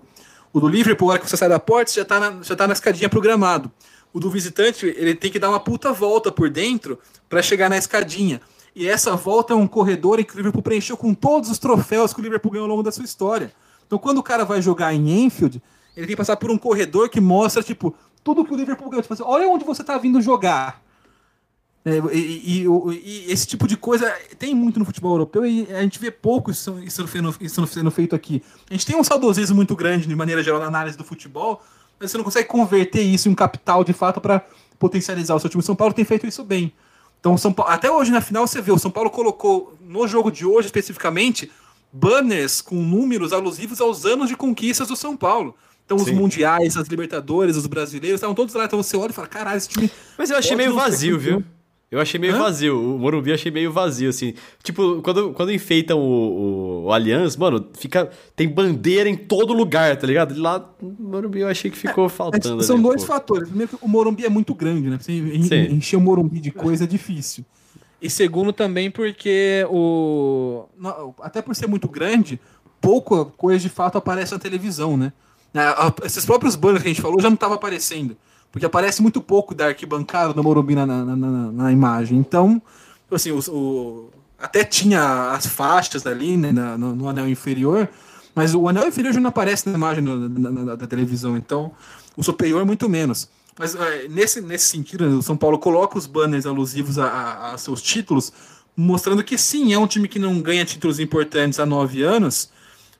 O do Liverpool, na hora que você sai da porta, você já está na, já tá na escadinha programado. O do visitante, ele tem que dar uma puta volta por dentro para chegar na escadinha. E essa volta é um corredor em que o Liverpool preencheu com todos os troféus que o Liverpool ganhou ao longo da sua história. Então, quando o cara vai jogar em Enfield, ele tem que passar por um corredor que mostra, tipo, tudo que o Liverpool ganhou. Tipo assim, olha onde você está vindo jogar. É, e, e, e, esse tipo de coisa tem muito no futebol europeu e a gente vê pouco isso, isso, sendo, isso sendo feito aqui. A gente tem um saudosismo muito grande, de maneira geral, na análise do futebol, mas você não consegue converter isso em um capital de fato para potencializar o seu time. O São Paulo tem feito isso bem. Então, São Paulo, até hoje na final você vê, o São Paulo colocou no jogo de hoje especificamente banners com números alusivos aos anos de conquistas do São Paulo. Então, Sim. os mundiais, as Libertadores, os brasileiros, estavam todos lá. Então, você olha e fala: caralho, esse time. Mas eu achei meio vazio, viu? Eu achei meio Hã? vazio. O Morumbi eu achei meio vazio, assim. Tipo, quando, quando enfeitam o, o, o Allianz, mano, fica. Tem bandeira em todo lugar, tá ligado? Lá no Morumbi eu achei que ficou é, faltando. São ali, dois pô. fatores. Primeiro, o Morumbi é muito grande, né? Você encher o Morumbi de coisa é difícil. E segundo, também porque o. Até por ser muito grande, pouca coisa de fato aparece na televisão, né? É, esses próprios banners que a gente falou já não estavam aparecendo. Porque aparece muito pouco da arquibancada do Morumbi na, na, na, na imagem. Então, assim, o, o, até tinha as faixas ali né, no, no, anel inferior, mas o anel inferior já não aparece na imagem do, da televisão. Então, o superior muito menos. Mas é, nesse, nesse sentido, o São Paulo coloca os banners alusivos a, a, a, seus títulos, mostrando que sim, é um time que não ganha títulos importantes há nove anos,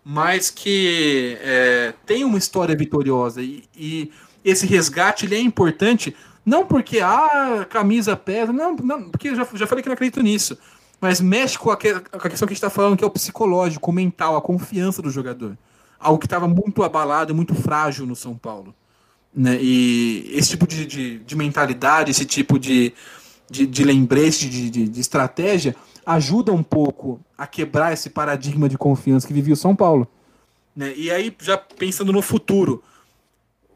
mas que é, tem uma história vitoriosa e, e, esse resgate ele é importante não porque a ah, camisa pesa, não, não porque eu já, já falei que não acredito nisso, mas mexe com a, com a questão que a gente está falando, que é o psicológico, o mental, a confiança do jogador. Algo que estava muito abalado, muito frágil no São Paulo. Né? E esse tipo de, de, de mentalidade, esse tipo de, de, de lembrete, de, de, de estratégia, ajuda um pouco a quebrar esse paradigma de confiança que vivia o São Paulo. Né? E aí, já pensando no futuro,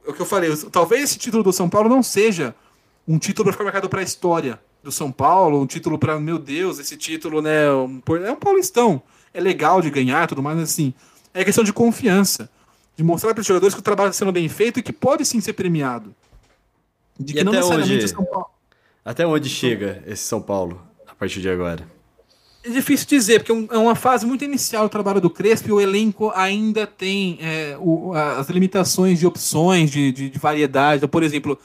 o que eu falei, talvez esse título do São Paulo não seja um título para ficar marcado para a história do São Paulo, um título para, meu Deus, esse título, né, um, é um paulistão, é legal de ganhar, tudo mais, mas assim, é questão de confiança, de mostrar para os jogadores que o trabalho está sendo bem feito e que pode sim ser premiado. De que e não até necessariamente onde, São Paulo... Até onde chega esse São Paulo a partir de agora? É difícil dizer, porque é, é uma fase muito inicial do trabalho do Crespo e o elenco ainda tem é, o, as limitações de opções, de, de, de, variedade. Então, por exemplo,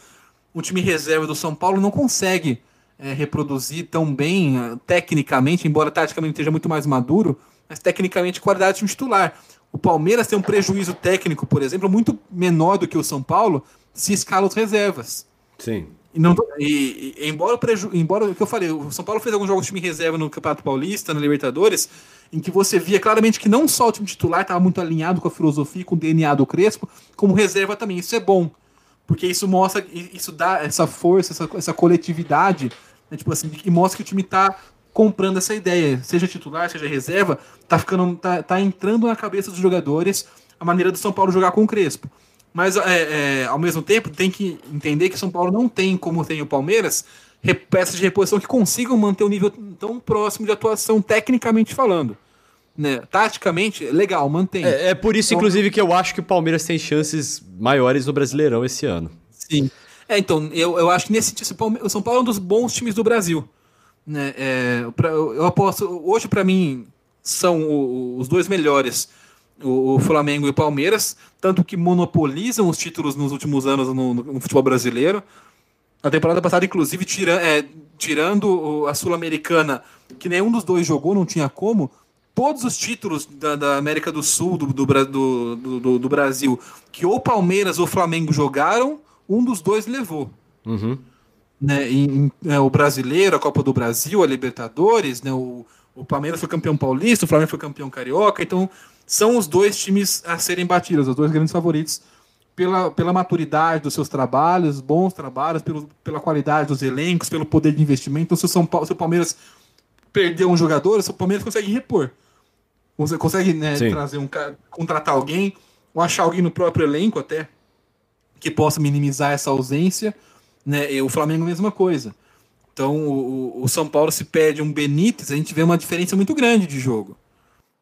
o time reserva do São Paulo não consegue é, reproduzir tão bem, é, tecnicamente, embora taticamente esteja muito mais maduro, mas tecnicamente qualidade de titular. O Palmeiras tem um prejuízo técnico, por exemplo, muito menor do que o São Paulo se escala os reservas. Sim. E, não, e, e, embora, o preju, embora o que eu falei, o São Paulo fez alguns jogos de time reserva no Campeonato Paulista, na Libertadores, em que você via claramente que não só o time titular estava muito alinhado com a filosofia, com o DNA do Crespo, como reserva também. Isso é bom, porque isso mostra, isso dá essa força, essa, essa coletividade, né, tipo assim, e mostra que o time está comprando essa ideia, seja titular, seja reserva, tá ficando, tá, tá entrando na cabeça dos jogadores a maneira do São Paulo jogar com o Crespo. Mas é, é, ao mesmo tempo tem que entender que São Paulo não tem, como tem o Palmeiras, peças de reposição que consigam manter o um nível tão próximo de atuação, tecnicamente falando. Né? Taticamente, legal, mantém. É, é por isso, então, inclusive, que eu acho que o Palmeiras tem chances maiores no Brasileirão esse ano. Sim. É, então, eu, eu acho que nesse sentido, o São Paulo é um dos bons times do Brasil. Né? É, pra, eu aposto, hoje para mim são os dois melhores, o, Flamengo e o Palmeiras, tanto que monopolizam os títulos nos últimos anos no, no, no futebol brasileiro. Na temporada passada, inclusive, tira, é, tirando a Sul-Americana, que nenhum dos dois jogou, não tinha como, todos os títulos da, da América do Sul, do, do, do, do, do Brasil, que ou Palmeiras ou Flamengo jogaram, um dos dois levou. Uhum. Né, em, é, o brasileiro, a Copa do Brasil, a Libertadores, né, o, o Palmeiras foi campeão paulista, o Flamengo foi campeão carioca, então são os dois times a serem batidos, os dois grandes favoritos pela, pela maturidade dos seus trabalhos, bons trabalhos, pelo, pela qualidade dos elencos, pelo poder de investimento. Então, se o, São Paulo, se o Palmeiras perder um jogador, o Palmeiras consegue repor. Você consegue né, trazer um contratar alguém, ou achar alguém no próprio elenco até, que possa minimizar essa ausência. Né? E o Flamengo, mesma coisa. Então, o, o São Paulo se perde um Benítez, a gente vê uma diferença muito grande de jogo.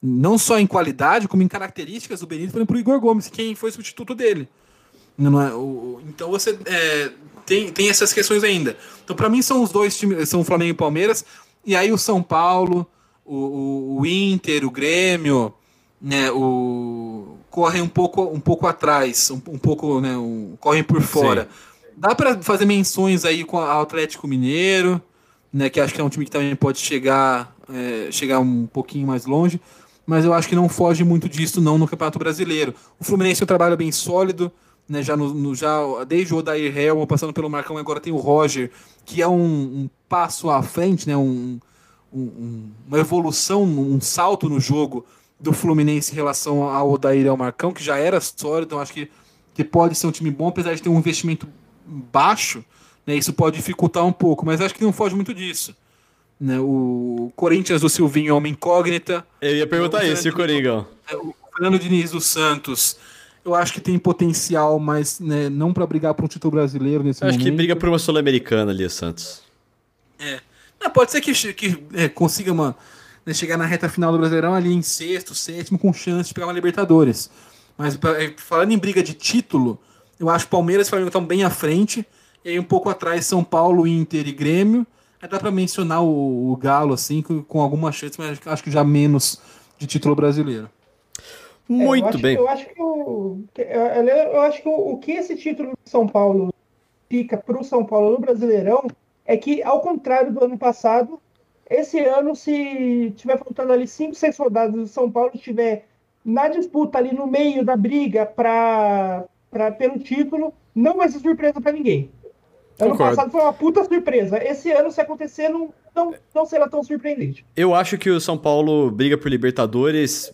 Não só em qualidade, como em características do Benítez, por exemplo, o Igor Gomes, quem foi substituto dele. É, então você é, tem, tem essas questões ainda. Então, para mim, são os dois times, são o Flamengo e o Palmeiras. E aí o São Paulo, o, o, o Inter, o Grêmio, né, o, correm um pouco, um pouco atrás, um, um pouco, né, um, correm por fora. Sim. Dá para fazer menções aí com o Atlético Mineiro, né, que acho que é um time que também pode chegar, é, chegar um pouquinho mais longe, mas eu acho que não foge muito disso não no Campeonato Brasileiro. O Fluminense é um trabalho bem sólido, né, já, no, no, já desde o Odair Helm, passando pelo Marcão, agora tem o Roger, que é um, um passo à frente, né, um, um, uma evolução, um salto no jogo do Fluminense em relação ao Odair e ao Marcão, que já era sólido, então acho que, que pode ser um time bom, apesar de ter um investimento baixo, né, isso pode dificultar um pouco, mas acho que não foge muito disso. Né, o Corinthians do Silvinho é uma incógnita. Eu ia perguntar isso, e o Coringão? É, o Fernando Diniz dos Santos eu acho que tem potencial, mas né, não para brigar por um título brasileiro nesse eu momento. Acho que briga por uma sul-americana ali, Santos. É. Não, pode ser que, que é, consiga uma, né, chegar na reta final do Brasileirão ali em sexto, sétimo, com chance de pegar uma Libertadores. Mas é, falando em briga de título, eu acho que Palmeiras e Flamengo estão bem à frente. E aí um pouco atrás São Paulo, Inter e Grêmio. Dá para mencionar o, o, Galo assim com, com alguma chance, mas acho que já menos de título brasileiro. Muito é, eu bem. eu acho que, o, eu acho que o, o que esse título de São Paulo fica para o São Paulo no Brasileirão é que, ao contrário do ano passado, esse ano, se tiver faltando ali 5, 6 rodadas do São Paulo estiver na disputa ali no meio da briga pra, pra, pelo título, não vai ser surpresa para ninguém. Ano Concordo. passado foi uma puta surpresa. Esse ano, se acontecer, não, não, não será tão surpreendente. Eu acho que o São Paulo briga por Libertadores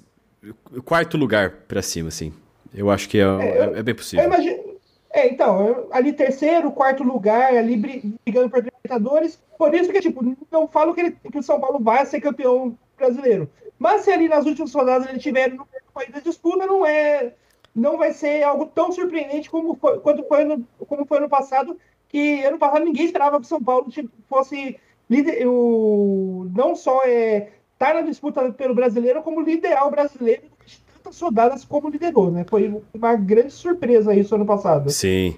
quarto lugar para cima, assim. Eu acho que é, é, é, é bem possível. Imagino, é, então, ali terceiro, quarto lugar, ali brigando por Libertadores. Por isso que, tipo, não falo que, ele, que o São Paulo vai ser campeão brasileiro. Mas se ali nas últimas rodadas ele tiver no país da disputa, não é. Não vai ser algo tão surpreendente como foi, quanto foi no, como foi no passado, que ano passado ninguém esperava que o São Paulo fosse líder, o, não só é, tá na disputa pelo brasileiro como liderar o brasileiro de tantas rodadas como liderou, né? Foi uma grande surpresa isso ano passado. Sim.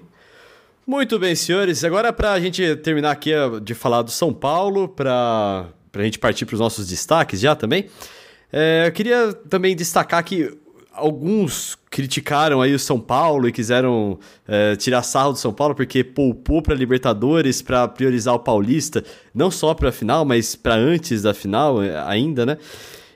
Muito bem, senhores. Agora, para a gente terminar aqui de falar do São Paulo, para a gente partir para os nossos destaques já também, é, eu queria também destacar que alguns criticaram aí o São Paulo e quiseram é, tirar sarro do São Paulo porque poupou para Libertadores para priorizar o Paulista, não só para a final, mas para antes da final é, ainda, né?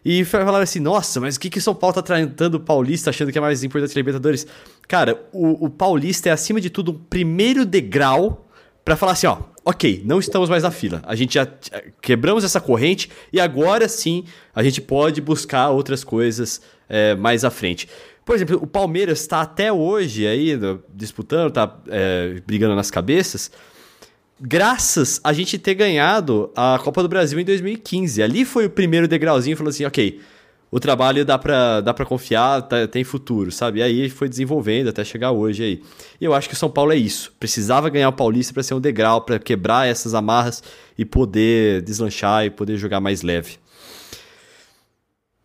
E falaram assim: nossa, mas o que, que o São Paulo tá tratando o Paulista achando que é mais importante que Libertadores? Cara, o, o Paulista é acima de tudo um primeiro degrau para falar assim: ó, ok, não estamos mais na fila. A gente já quebramos essa corrente e agora sim a gente pode buscar outras coisas é, mais à frente. Por exemplo, o Palmeiras está até hoje aí disputando, está é, brigando nas cabeças, graças a gente ter ganhado a Copa do Brasil em 2015. Ali foi o primeiro degrauzinho, falou assim, ok, o trabalho dá pra, dá pra confiar, tá, tem futuro, sabe? E aí foi desenvolvendo até chegar hoje aí. E eu acho que o São Paulo é isso. Precisava ganhar o Paulista para ser um degrau, para quebrar essas amarras e poder deslanchar e poder jogar mais leve.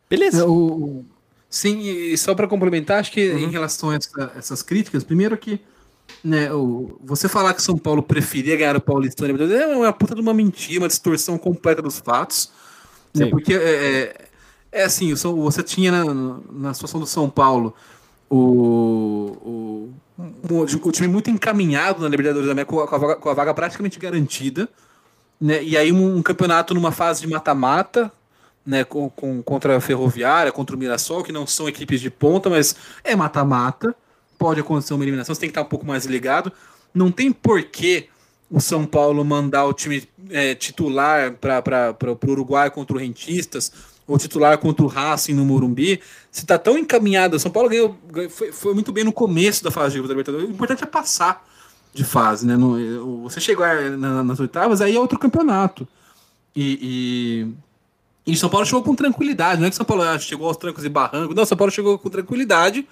Beleza. O... Sim, e só para complementar, acho que uhum. em relação a essa, essas críticas, primeiro que né, o, você falar que São Paulo preferia ganhar o Paulistão é uma puta de uma mentira, uma distorção completa dos fatos. Né, porque é, é é assim, você tinha na, na situação do São Paulo o, o, o, time muito encaminhado na Libertadores da América, com a, vaga, com a vaga praticamente garantida. Né? E aí um, um campeonato numa fase de mata-mata, né, com, com, contra a Ferroviária, contra o Mirassol, que não são equipes de ponta, mas é mata-mata. Pode acontecer uma eliminação, você tem que estar um pouco mais ligado. Não tem porquê o São Paulo mandar o time é, titular para o Uruguai contra o Rentistas o titular contra o Racing no Morumbi, se está tão encaminhado, o São Paulo ganhou, foi, foi, muito bem no começo da fase de Libertadores. O importante é passar de fase, né? No, você chegar na, nas oitavas, aí é outro campeonato. E, e, e São Paulo chegou com tranquilidade, não é que São Paulo ah, chegou aos trancos e barrancos, não, São Paulo chegou com tranquilidade,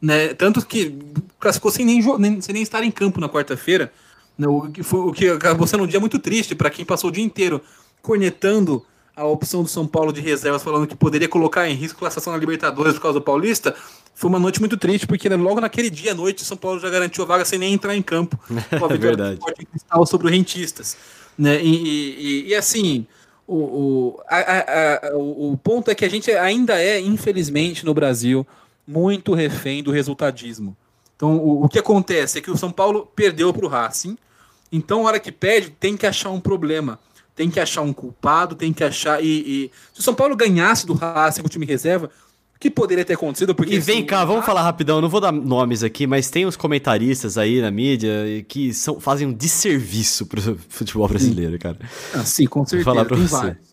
né? Tanto que classificou sem nem, nem, sem nem estar em campo na quarta-feira. Né? O, que foi, o que acabou sendo um dia muito triste para quem passou o dia inteiro cornetando a opção do São Paulo de reservas falando que poderia colocar em risco a classificação na Libertadores por causa do Paulista, foi uma noite muito triste, porque né, logo naquele dia à noite São Paulo já garantiu a vaga sem nem entrar em campo. (laughs) Com a é verdade. cristal sobre o Rentistas. Né? E, e, e assim, o, o, a, a, a, o ponto é que a gente ainda é, infelizmente, no Brasil, muito refém do resultadismo. Então, o, o que acontece é que o São Paulo perdeu para o Racing, então, a hora que perde, tem que achar um problema tem que achar um culpado, tem que achar. E, e... se o São Paulo ganhasse do Racing com o time reserva, o que poderia ter acontecido? Porque e vem assim, cá, vamos falar rapidão, não vou dar nomes aqui, mas tem uns comentaristas aí na mídia que são, fazem um desserviço pro (laughs) futebol brasileiro, cara. Ah, sim, com certeza. Vou falar pra você. Vários.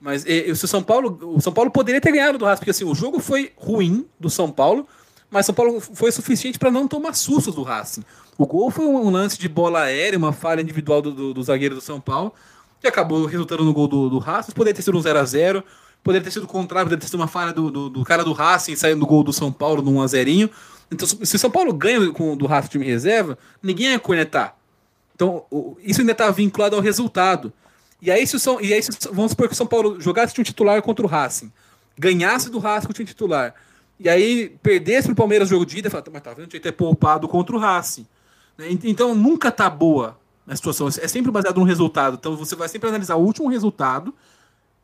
Mas e, se o São Paulo, o São Paulo poderia ter ganhado do Racing, porque assim, o jogo foi ruim do São Paulo, mas São Paulo foi suficiente para não tomar sustos do Racing. O gol foi um lance de bola aérea, uma falha individual do, do, do zagueiro do São Paulo que acabou resultando no gol do, do Racing. Poderia ter sido um 0x0, poderia ter sido o contrário, poderia ter sido uma falha do, do, do cara do Racing saindo do gol do São Paulo num 1x0. Então, se o São Paulo ganha com do Racing time reserva, ninguém ia cornetar. Então, isso ainda está vinculado ao resultado. E aí, se o São, e aí se, vamos supor que o São Paulo jogasse time titular contra o Racing, ganhasse do Racing com o time titular, e aí perdesse pro Palmeiras o jogo de ida, fala, mas tá vendo, tinha que ter poupado contra o Racing. Né? Então, nunca tá boa na situação. É sempre baseado no resultado. Então você vai sempre analisar o último resultado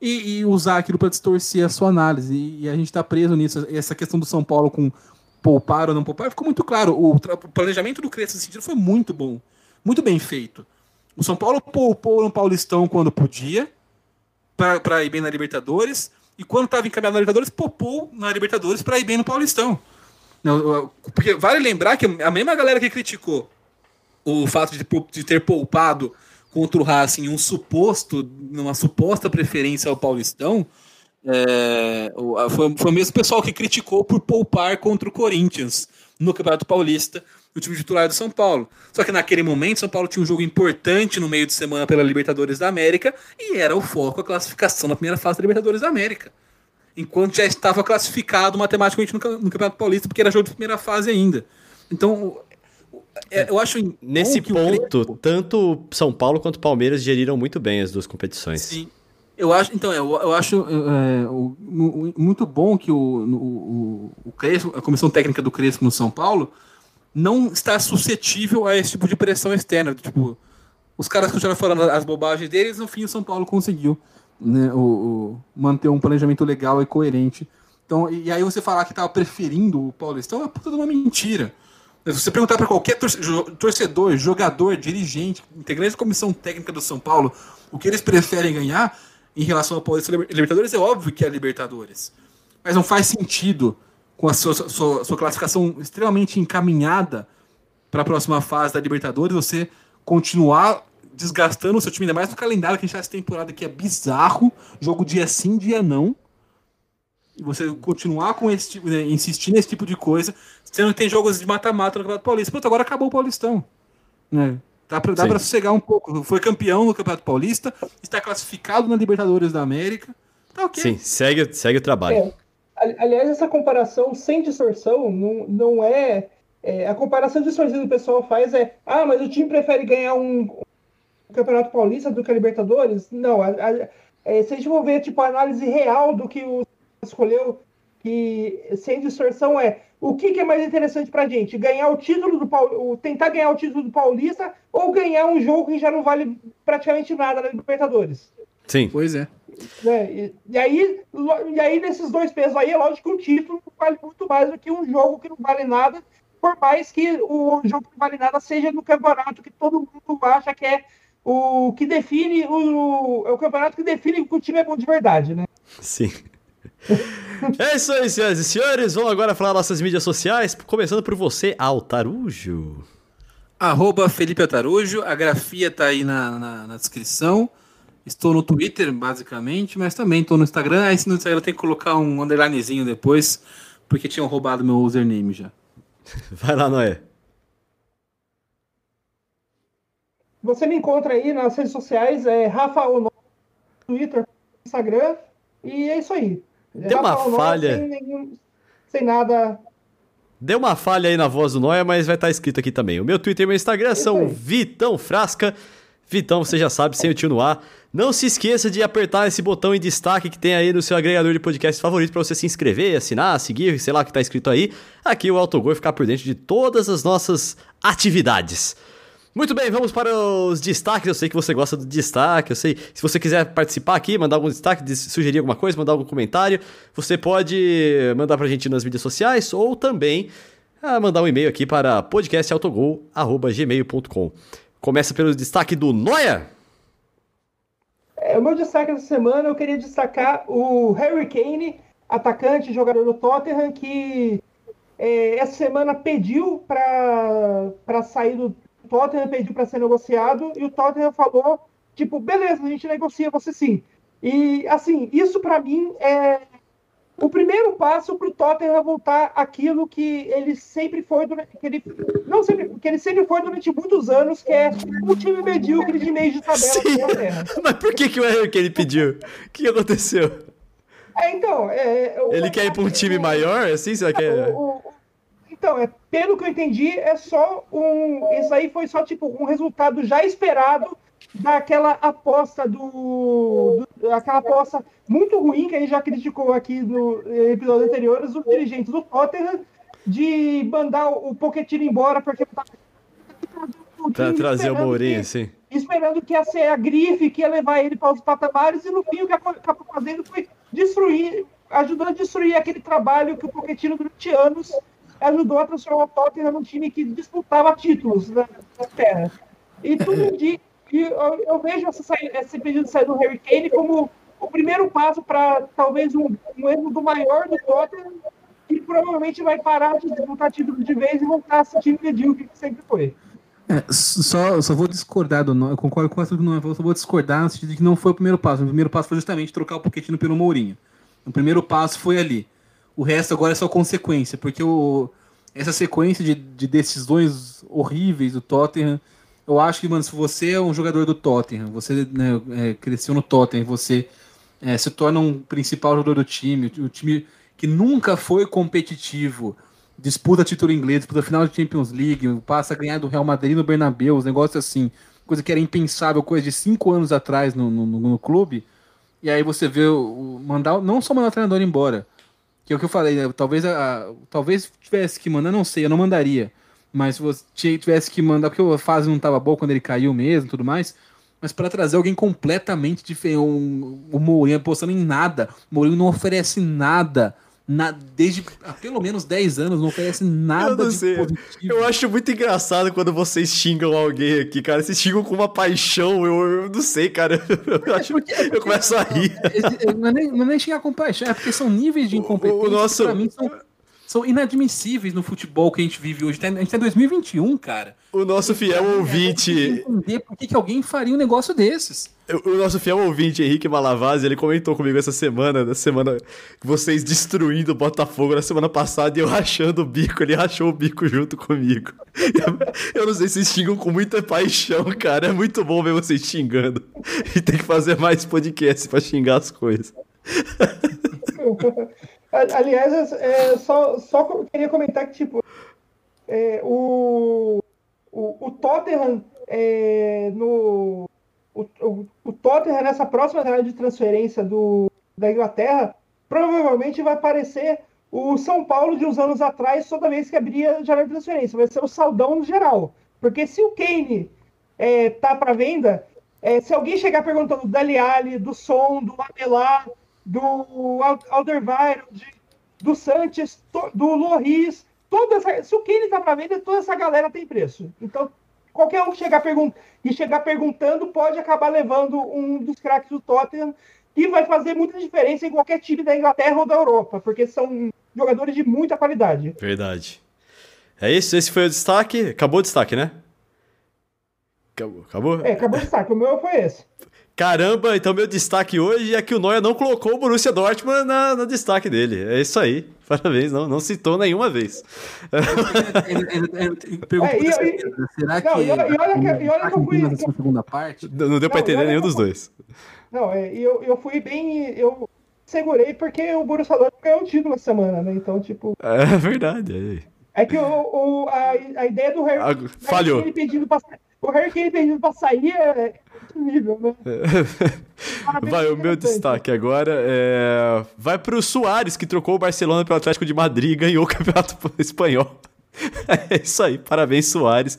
e, e usar aquilo para distorcer a sua análise. E, e a gente está preso nisso. Essa questão do São Paulo com poupar ou não poupar ficou muito claro. O, o planejamento do Crespo nesse sentido foi muito bom, muito bem feito. O São Paulo poupou no Paulistão quando podia, para ir bem na Libertadores, e quando estava encaminhado na Libertadores, poupou na Libertadores para ir bem no Paulistão. Porque vale lembrar que a mesma galera que criticou o fato de, de ter poupado contra o Racing um suposto, uma suposta preferência ao Paulistão, é, foi, foi o mesmo pessoal que criticou por poupar contra o Corinthians no Campeonato Paulista, o time titular do São Paulo. Só que naquele momento, São Paulo tinha um jogo importante no meio de semana pela Libertadores da América e era o foco a classificação na primeira fase da Libertadores da América. Enquanto já estava classificado matematicamente no, no Campeonato Paulista, porque era jogo de primeira fase ainda. Então, eu acho nesse ponto, tanto São Paulo quanto Palmeiras geriram muito bem as duas competições. Sim. Eu acho, então, eu, eu acho é, o, o, muito bom que o, o, o Crespo, a comissão técnica do Crespo no São Paulo não está suscetível a esse tipo de pressão externa. Tipo, os caras continuaram falando as bobagens deles, no fim o São Paulo conseguiu né, o, manter um planejamento legal e coerente. Então, e aí você falar que estava preferindo o Paulistão é puta de uma mentira. Se você perguntar para qualquer torcedor, jogador, dirigente, integrante da comissão técnica do São Paulo, o que eles preferem ganhar em relação ao Paulista Libertadores, é óbvio que é a Libertadores. Mas não faz sentido, com a sua, sua, sua classificação extremamente encaminhada para a próxima fase da Libertadores, você continuar desgastando o seu time, ainda mais no calendário que a gente tá essa temporada que é bizarro, jogo dia sim, dia não e você continuar com esse tipo, né, insistir nesse tipo de coisa, sendo que tem jogos de mata-mata no Campeonato Paulista. Pronto, agora acabou o Paulistão. Né? Dá pra sossegar um pouco. Foi campeão no Campeonato Paulista, está classificado na Libertadores da América. Tá ok. Sim, segue, segue o trabalho. É. Aliás, essa comparação sem distorção não, não é, é, A comparação distorcida que o pessoal faz é: ah, mas o time prefere ganhar um, um Campeonato Paulista do que a Libertadores? Não. A, a, é, se a gente for ver tipo, a análise real do que o escolheu, que sem distorção é o que, que é mais interessante pra gente? Ganhar o título do Paulista, tentar ganhar o título do Paulista ou ganhar um jogo que já não vale praticamente nada na Libertadores? Sim. Pois é. É, e, e, aí, e aí, nesses dois pesos aí, é lógico que um título vale muito mais do que um jogo que não vale nada, por mais que o jogo que não vale nada seja no campeonato que todo mundo acha que é o que define o, é o campeonato que define que o time é bom de verdade, né? Sim. É isso aí, senhoras e senhores. Vamos agora falar nossas mídias sociais, começando por você, Altarujo. Arroba Felipe Altarujo, a grafia tá aí na, na, na descrição. Estou no Twitter, basicamente, mas também estou no Instagram. Aí se no Instagram tem que colocar um underlinezinho depois, porque tinham roubado meu username já. Vai lá, Noé. Você me encontra aí nas redes sociais, é Rafa Ono, Twitter, Instagram, e é isso aí. Deu uma falha. Sem, nenhum, sem, nada. Deu uma falha aí na voz do Noia, mas vai estar escrito aqui também. O meu Twitter e meu Instagram são Vitão Frasca. Vitão, você já sabe, sem o tio no ar. Não se esqueça de apertar esse botão em destaque que tem aí no seu agregador de podcast favorito para você se inscrever, assinar, seguir, sei lá o que está escrito aí. Aqui o Autogol ficar por dentro de todas as nossas atividades. Muito bem, vamos para os destaques. Eu sei que você gosta do destaque. Eu sei. Se você quiser participar aqui, mandar algum destaque, sugerir alguma coisa, mandar algum comentário, você pode mandar para a gente nas mídias sociais ou também ah, mandar um e-mail aqui para podcastautogol.gmail.com. Começa pelo destaque do Noia. É, o meu destaque essa semana eu queria destacar o Harry Kane, atacante, jogador do Tottenham, que é, essa semana pediu para sair do Tottenham pediu para ser negociado e o Tottenham falou, tipo, beleza, a gente negocia você sim. E, assim, isso para mim é o primeiro passo para o Tottenham voltar aquilo que ele sempre foi durante, que ele não sempre, que ele sempre foi durante muitos anos, que é um time medíocre de meio de tabela. (laughs) Mas por que que o que ele pediu? O que aconteceu? É, então, é, ele quer ir para um time maior, assim, você quer? O, o, então, é, pelo que eu entendi, é só um. Isso aí foi só tipo um resultado já esperado daquela aposta do, do aquela aposta muito ruim que a gente já criticou aqui no episódio anterior, os dirigentes do Tottenham de mandar o Pochettino embora porque tá pra trazer o Mourinho, sim. Esperando que ia ser a grife que ia levar ele para os patamares e no fim o que acabou fazendo foi destruir, ajudando a destruir aquele trabalho que o Pochettino durante anos ajudou a transformar o Tottenham num time que disputava títulos na, na Terra. E tudo (laughs) indica, eu, eu, vejo essa, esse pedido de sair do Harry Kane como o primeiro passo para talvez um, um erro do maior do Tottenham, que provavelmente vai parar de disputar títulos de vez e voltar a ser time medíocre que sempre foi. É, só, só vou discordar do não, eu concordo com essa do não, eu só vou discordar no sentido de que não foi o primeiro passo. O primeiro passo foi justamente trocar o Pochettino pelo Mourinho. O primeiro passo foi ali. O resto agora é só consequência, porque o, essa sequência de, de decisões horríveis do Tottenham. Eu acho que, mano, se você é um jogador do Tottenham, você né, é, cresceu no Tottenham, você é, se torna um principal jogador do time, o time que nunca foi competitivo, disputa título inglês, disputa final de Champions League, passa a ganhar do Real Madrid no Bernabéu, os negócios assim, coisa que era impensável, coisa de cinco anos atrás no, no, no clube. E aí você vê o, mandar, não só mandar o treinador embora, que é o que eu falei, né? talvez, a, talvez tivesse que mandar, não sei, eu não mandaria. Mas se você tivesse que mandar, porque a fase não estava boa quando ele caiu mesmo tudo mais. Mas para trazer alguém completamente diferente, um, o Mourinho apostando em nada. O Mourinho não oferece nada na, desde há pelo menos 10 anos, não oferece nada eu sei. positivo. Eu acho muito engraçado quando vocês xingam alguém aqui, cara. Vocês xingam com uma paixão, eu, eu não sei, cara. (laughs) Eu, acho, porque, eu começo a rir. É, é, não, é nem, não é nem xingar com paixão, é porque são níveis de incompetência o nosso... pra mim são são inadmissíveis no futebol que a gente vive hoje. A gente tá em 2021, cara. O nosso fiel ouvinte. entender por que, que alguém faria um negócio desses. O nosso fiel ouvinte, Henrique Malavaz, ele comentou comigo essa semana, na semana vocês destruindo o Botafogo na semana passada e eu rachando o bico, ele rachou o bico junto comigo. (laughs) Eu não sei se vocês xingam com muita paixão, cara. É muito bom ver vocês xingando. E tem que fazer mais podcast pra xingar as coisas. (laughs) Aliás, é, só, só queria comentar que, tipo, é, o, o, o Tottenham é, no. O, o, o, Tottenham nessa próxima janela de transferência do, da Inglaterra provavelmente vai aparecer o São Paulo de uns anos atrás toda vez que abria janela de transferência. Vai ser o saldão no geral. Porque se o Kane é, tá para venda, é, se alguém chegar perguntando do Dali Ali, do Som, do Abelar, do Alderweireld, do Sanches, do Loris, toda essa, se o Kane tá para venda, toda essa galera tem preço. Então, qualquer um que chegar e chegar perguntando pode acabar levando um dos craques do Tottenham e vai fazer muita diferença em qualquer time da Inglaterra ou da Europa, porque são jogadores de muita qualidade. Verdade. É isso, esse foi o destaque. Acabou o destaque, né? Acabou? acabou? É, acabou o destaque. O meu foi esse. (laughs) Caramba, então meu destaque hoje é que o Noia não colocou o Borussia Dortmund na, no destaque dele. É isso aí. (laughs) Parabéns, não, não citou nenhuma vez. Será que. e olha que, eu fui. segunda parte? Não, deu pra entender nenhum dos dois. Não, é, eu, eu fui bem. Eu segurei porque o Borussia Dortmund ganhou um título essa semana, né? Então, tipo. É verdade. É, é que o, o a, a ideia do Harry. Falhou. Harry pedindo pra, o Harry Kane pedindo pra sair é nível, né? (laughs) vai, o meu destaque agora é... vai pro Soares, que trocou o Barcelona pelo Atlético de Madrid e ganhou o Campeonato (laughs) Espanhol. (laughs) É isso aí, parabéns, Soares.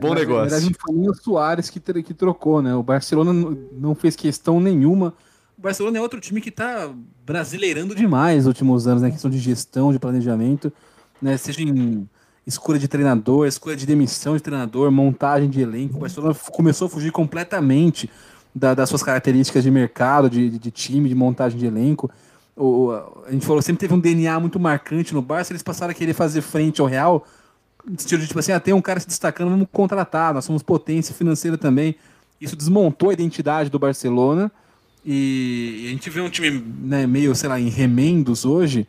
Bom negócio. Na verdade, foi o Soares que, que trocou, né? O Barcelona não fez questão nenhuma. O Barcelona é outro time que tá brasileirando demais nos últimos anos, né? Questão de gestão, de planejamento, né? Seja em escolha de treinador, escolha de demissão de treinador, montagem de elenco. O Barcelona começou a fugir completamente da, das suas características de mercado, de, de, time, de montagem de elenco. O, a gente falou, sempre teve um DNA muito marcante no Barça, eles passaram a querer fazer frente ao Real, tipo assim, ah, tem um cara se destacando, vamos contratar, nós somos potência financeira também. Isso desmontou a identidade do Barcelona e a gente vê um time né, meio, sei lá, em remendos hoje,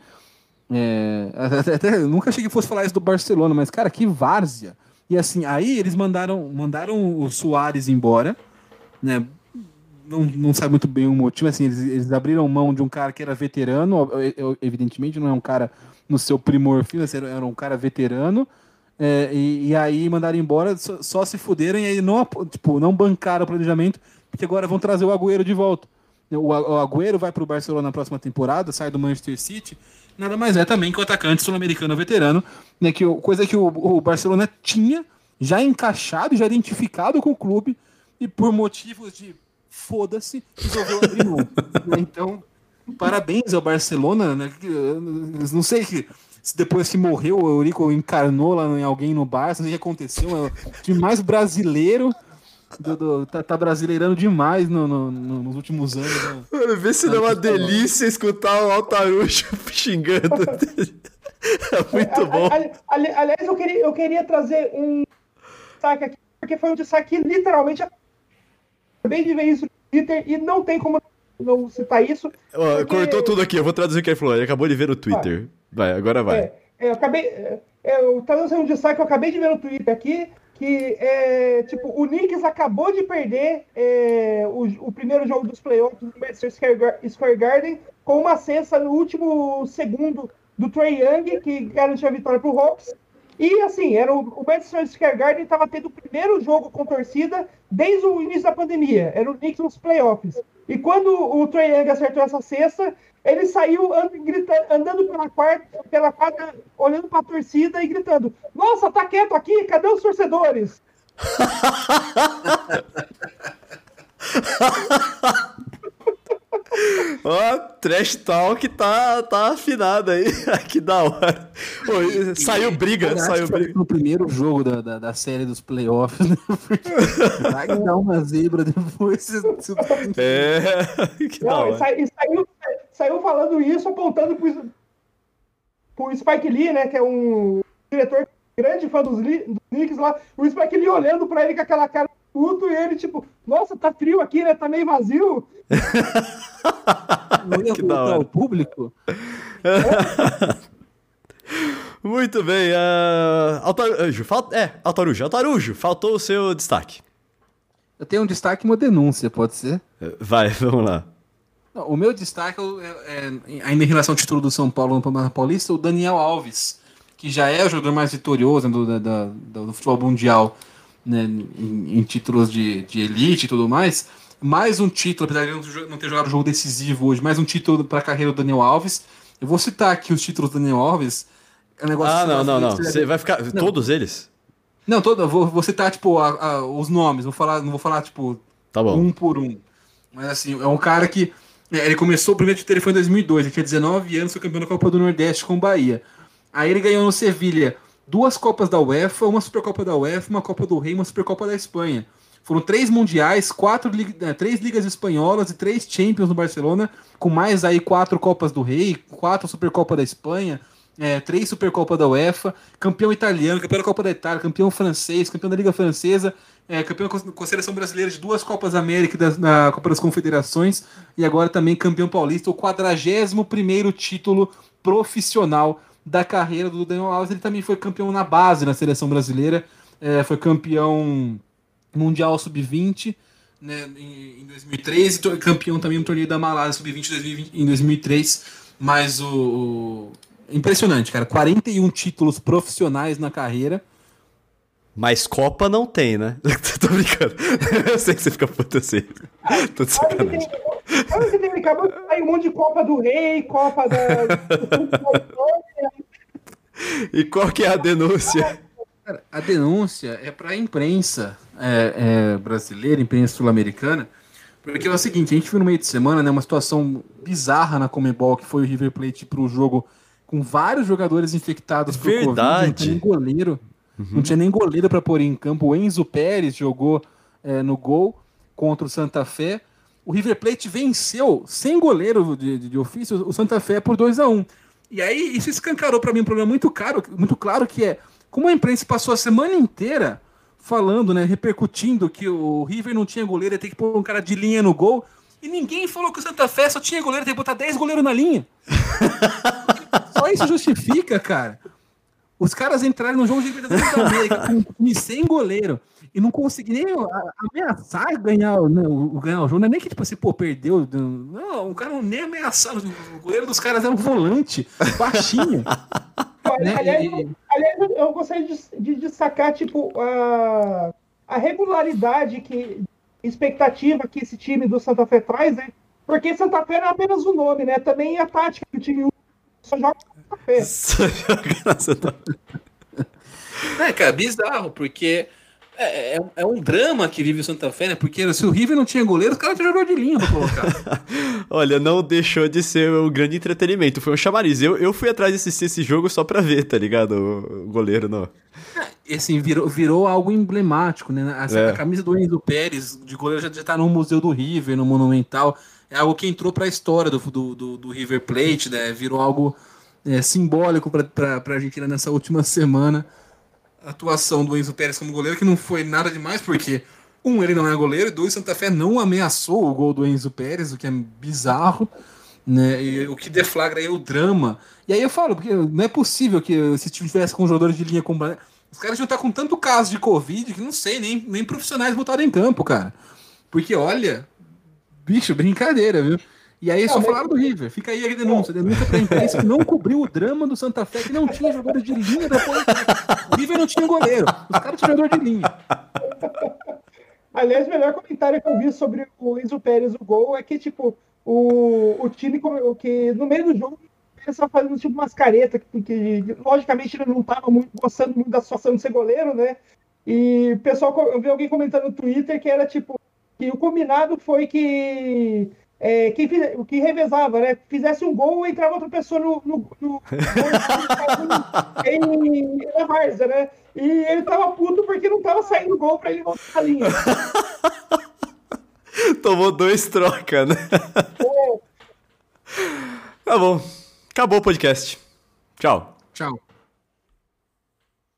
é, (laughs) até, nunca achei que fosse falar isso do Barcelona, mas, cara, que várzea. E assim, aí eles mandaram, mandaram o Soares embora, né? Não, não sabe muito bem o motivo, assim, eles, eles abriram mão de um cara que era veterano, evidentemente não é um cara no seu primor assim, era um cara veterano, é, e, e, aí mandaram embora, só, só, se fuderam e aí não, tipo, não bancaram o planejamento, porque agora vão trazer o Agüero de volta. O, o Agüero vai para o Barcelona na próxima temporada, sai do Manchester City, nada mais é também que o atacante sul-americano veterano, né, que, coisa que o, o Barcelona tinha já encaixado, já identificado com o clube, e por motivos de foda-se, resolveu abrir mão. (laughs) então, parabéns ao Barcelona, né? Não sei se depois que morreu o Eurico encarnou lá em alguém no Barça, não sei o que aconteceu, é o time mais brasileiro do, do, tá, tá, brasileirando demais no, no, no, nos últimos anos. Né? Mano, vê se não é uma delícia escutar o Altarujo (laughs) xingando. é muito bom. aliás, eu queria, eu queria trazer um destaque aqui, porque foi um destaque que literalmente acabei de ver isso no Twitter e não tem como não citar isso. Porque... Cortou tudo aqui, eu vou traduzir o que ele falou. Ele acabou de ver no Twitter. Vai, vai agora vai. É, é eu acabei. É, eu trazendo um destaque que eu acabei de ver no Twitter aqui que é, tipo, o Knicks acabou de perder é, o, o, primeiro jogo dos playoffs do Madison Square Garden com uma cesta no último segundo do Trey Young, que garantiu a vitória para o Hawks. E assim, era o, o Madison Square Garden estava tendo o primeiro jogo com torcida desde o início da pandemia. Era o Knicks nos playoffs. E quando o Trey Young acertou essa cesta, ele saiu and, gritando, andando pela, pela quadra, olhando para a torcida e gritando: Nossa, tá quieto aqui, cadê os torcedores? (laughs) Ó, trash talk tá, tá afinado aí. (laughs) que da hora. Saiu briga, saiu briga. No primeiro jogo da, da, da, série dos playoffs, né? (laughs) Vai dar uma zebra depois. (laughs) É, que da hora. E, saiu, saiu falando isso, apontando pro, o Spike Lee, né, que é um diretor grande fã dos, dos Knicks lá, o Spike Lee olhando pra ele com aquela cara puto e ele, tipo, nossa, tá frio aqui, né? Tá meio vazio. (laughs) Não ia voltar ao público? (laughs) Muito bem. Uh, Altarujo, fal... é, Altarujo, Altarujo, faltou o seu destaque. Eu tenho um destaque e uma denúncia, pode ser? Vai, (laughs) vamos lá. Não, o meu destaque é, é, ainda em relação ao título do São Paulo no Campeonato Paulista, o Daniel Alves, que já é o jogador mais vitorioso do, do, do futebol mundial né, em, em, títulos de, de elite e tudo mais. Mais um título, apesar de não ter jogado jogo decisivo hoje, mais um título para a carreira do Daniel Alves. Eu vou citar aqui os títulos do Daniel Alves. É um negócio ah, não, não, não. Você vai ficar. Não. Todos eles? Não, todo, vou, vou citar, tipo, a, a, os nomes. Vou falar, não vou falar, tipo, tá um por um. Mas assim, é um cara que. É, ele começou, o primeiro título dele foi em 2002. Ele tinha 19 anos, foi campeão da Copa do Nordeste com o Bahia. Aí ele ganhou no Sevilha duas Copas da UEFA, uma Supercopa da UEFA, uma Copa do Rei uma Supercopa da Espanha. Foram três mundiais, quatro é, três ligas espanholas e três Champions no Barcelona, com mais aí quatro Copas do Rei, quatro Supercopa da Espanha, é, três Supercopa da UEFA, campeão italiano, campeão da Copa da Itália, campeão francês, campeão da Liga Francesa, é, campeão com a seleção brasileira de duas Copas América da, na Copa das Confederações e agora também campeão paulista, o 41 primeiro título profissional da carreira do Daniel Alves. Ele também foi campeão na base na seleção brasileira, é, foi campeão mundial sub-20 né, em, em 2003 e campeão também no torneio da Malásia sub-20 em 2003. Mas o, o, impressionante, cara, 41 títulos profissionais na carreira. Mas Copa não tem, né? (laughs) Tô brincando. Eu sei que você fica puto assim. Tô de sacanagem. Acabou de sair um monte de Copa do Rei, Copa da. (laughs) e qual que é a denúncia? Cara, a denúncia é para a imprensa é, é, brasileira, imprensa sul-americana, porque é o seguinte, a gente viu no meio de semana né, uma situação bizarra na Comebol, que foi o River Plate para o jogo com vários jogadores infectados por Verdade. Covid, não tinha nem goleiro, uhum. não tinha nem goleiro para pôr em campo. O Enzo Pérez jogou é, no gol contra o Santa Fé. O River Plate venceu sem goleiro de, de, de ofício o Santa Fé por 2 a 1 E aí isso escancarou para mim um problema muito caro, muito claro que é como a imprensa passou a semana inteira falando, né, repercutindo que o River não tinha goleiro, ia ter que pôr um cara de linha no gol. E ninguém falou que o Santa Fé só tinha goleiro, tem que botar 10 goleiros na linha. (laughs) só isso justifica, cara. Os caras entraram no jogo de Libertadores da América com sem goleiro e não consegui nem ameaçar ganhar, né, o, ganhar o jogo. Não é nem que, tipo assim, pô, perdeu. Não, o cara não nem ameaçava. O goleiro dos caras era um volante, baixinho. (laughs) né? aliás, eu, aliás, eu gostaria de, de destacar, tipo, a, a regularidade que expectativa que esse time do Santa Fé traz, né? Porque Santa Fé não é apenas o nome, né? Também a tática que o time só joga. Só joga Santa Fé. É, cara, bizarro, porque é, é, é, um drama que vive o Santa Fé, né? Porque se o River não tinha goleiro, os caras tinham jogador de linha pra colocar. (laughs) Olha, não deixou de ser um grande entretenimento. Foi um chamariz. Eu, eu fui atrás de assistir esse jogo só pra ver, tá ligado? O, o goleiro não. É, assim, virou, virou algo emblemático, né? A, é. a camisa do Enzo Pérez, de goleiro, já, já tá no Museu do River, no Monumental. É algo que entrou pra história do, do, do, do River Plate, né? Virou algo é, simbólico pra, pra Argentina nessa última semana atuação do Enzo Pérez como goleiro, que não foi nada demais, porque, um, ele não é goleiro, e dois, Santa Fé não ameaçou o gol do Enzo Pérez, o que é bizarro, né? E o que deflagra aí o drama. E aí eu falo, porque não é possível que se tivesse com jogadores de linha com. Os caras já estar com tanto caso de Covid que não sei, nem, nem profissionais botaram em campo, cara. Porque, olha, bicho, brincadeira, viu? E aí só falaram do River. Fica aí a denúncia. Denúncia pra imprensa que não cobriu o drama do Santa Fé, que não tinha jogador de linha depois. O River não tinha goleiro. Os caras tinham jogador de linha. Aliás, o melhor comentário que eu vi sobre o Enzo Pérez, o gol, é que, tipo, o, o time que no meio do jogo estava fazendo tipo umas caretas, que, que logicamente ele não estava muito, gostando muito da situação de ser goleiro, né? E o pessoal, eu vi alguém comentando no Twitter que era tipo, que o combinado foi que é, quem fiz, que revezava, né? Fizesse um gol, entrava outra pessoa no, no, no, (laughs) em, na né? E ele tava puto porque não tava saindo gol pra ele voltar a linha. (laughs) Tomou dois troca, né? É. Tá bom. Acabou o podcast. Tchau. Tchau.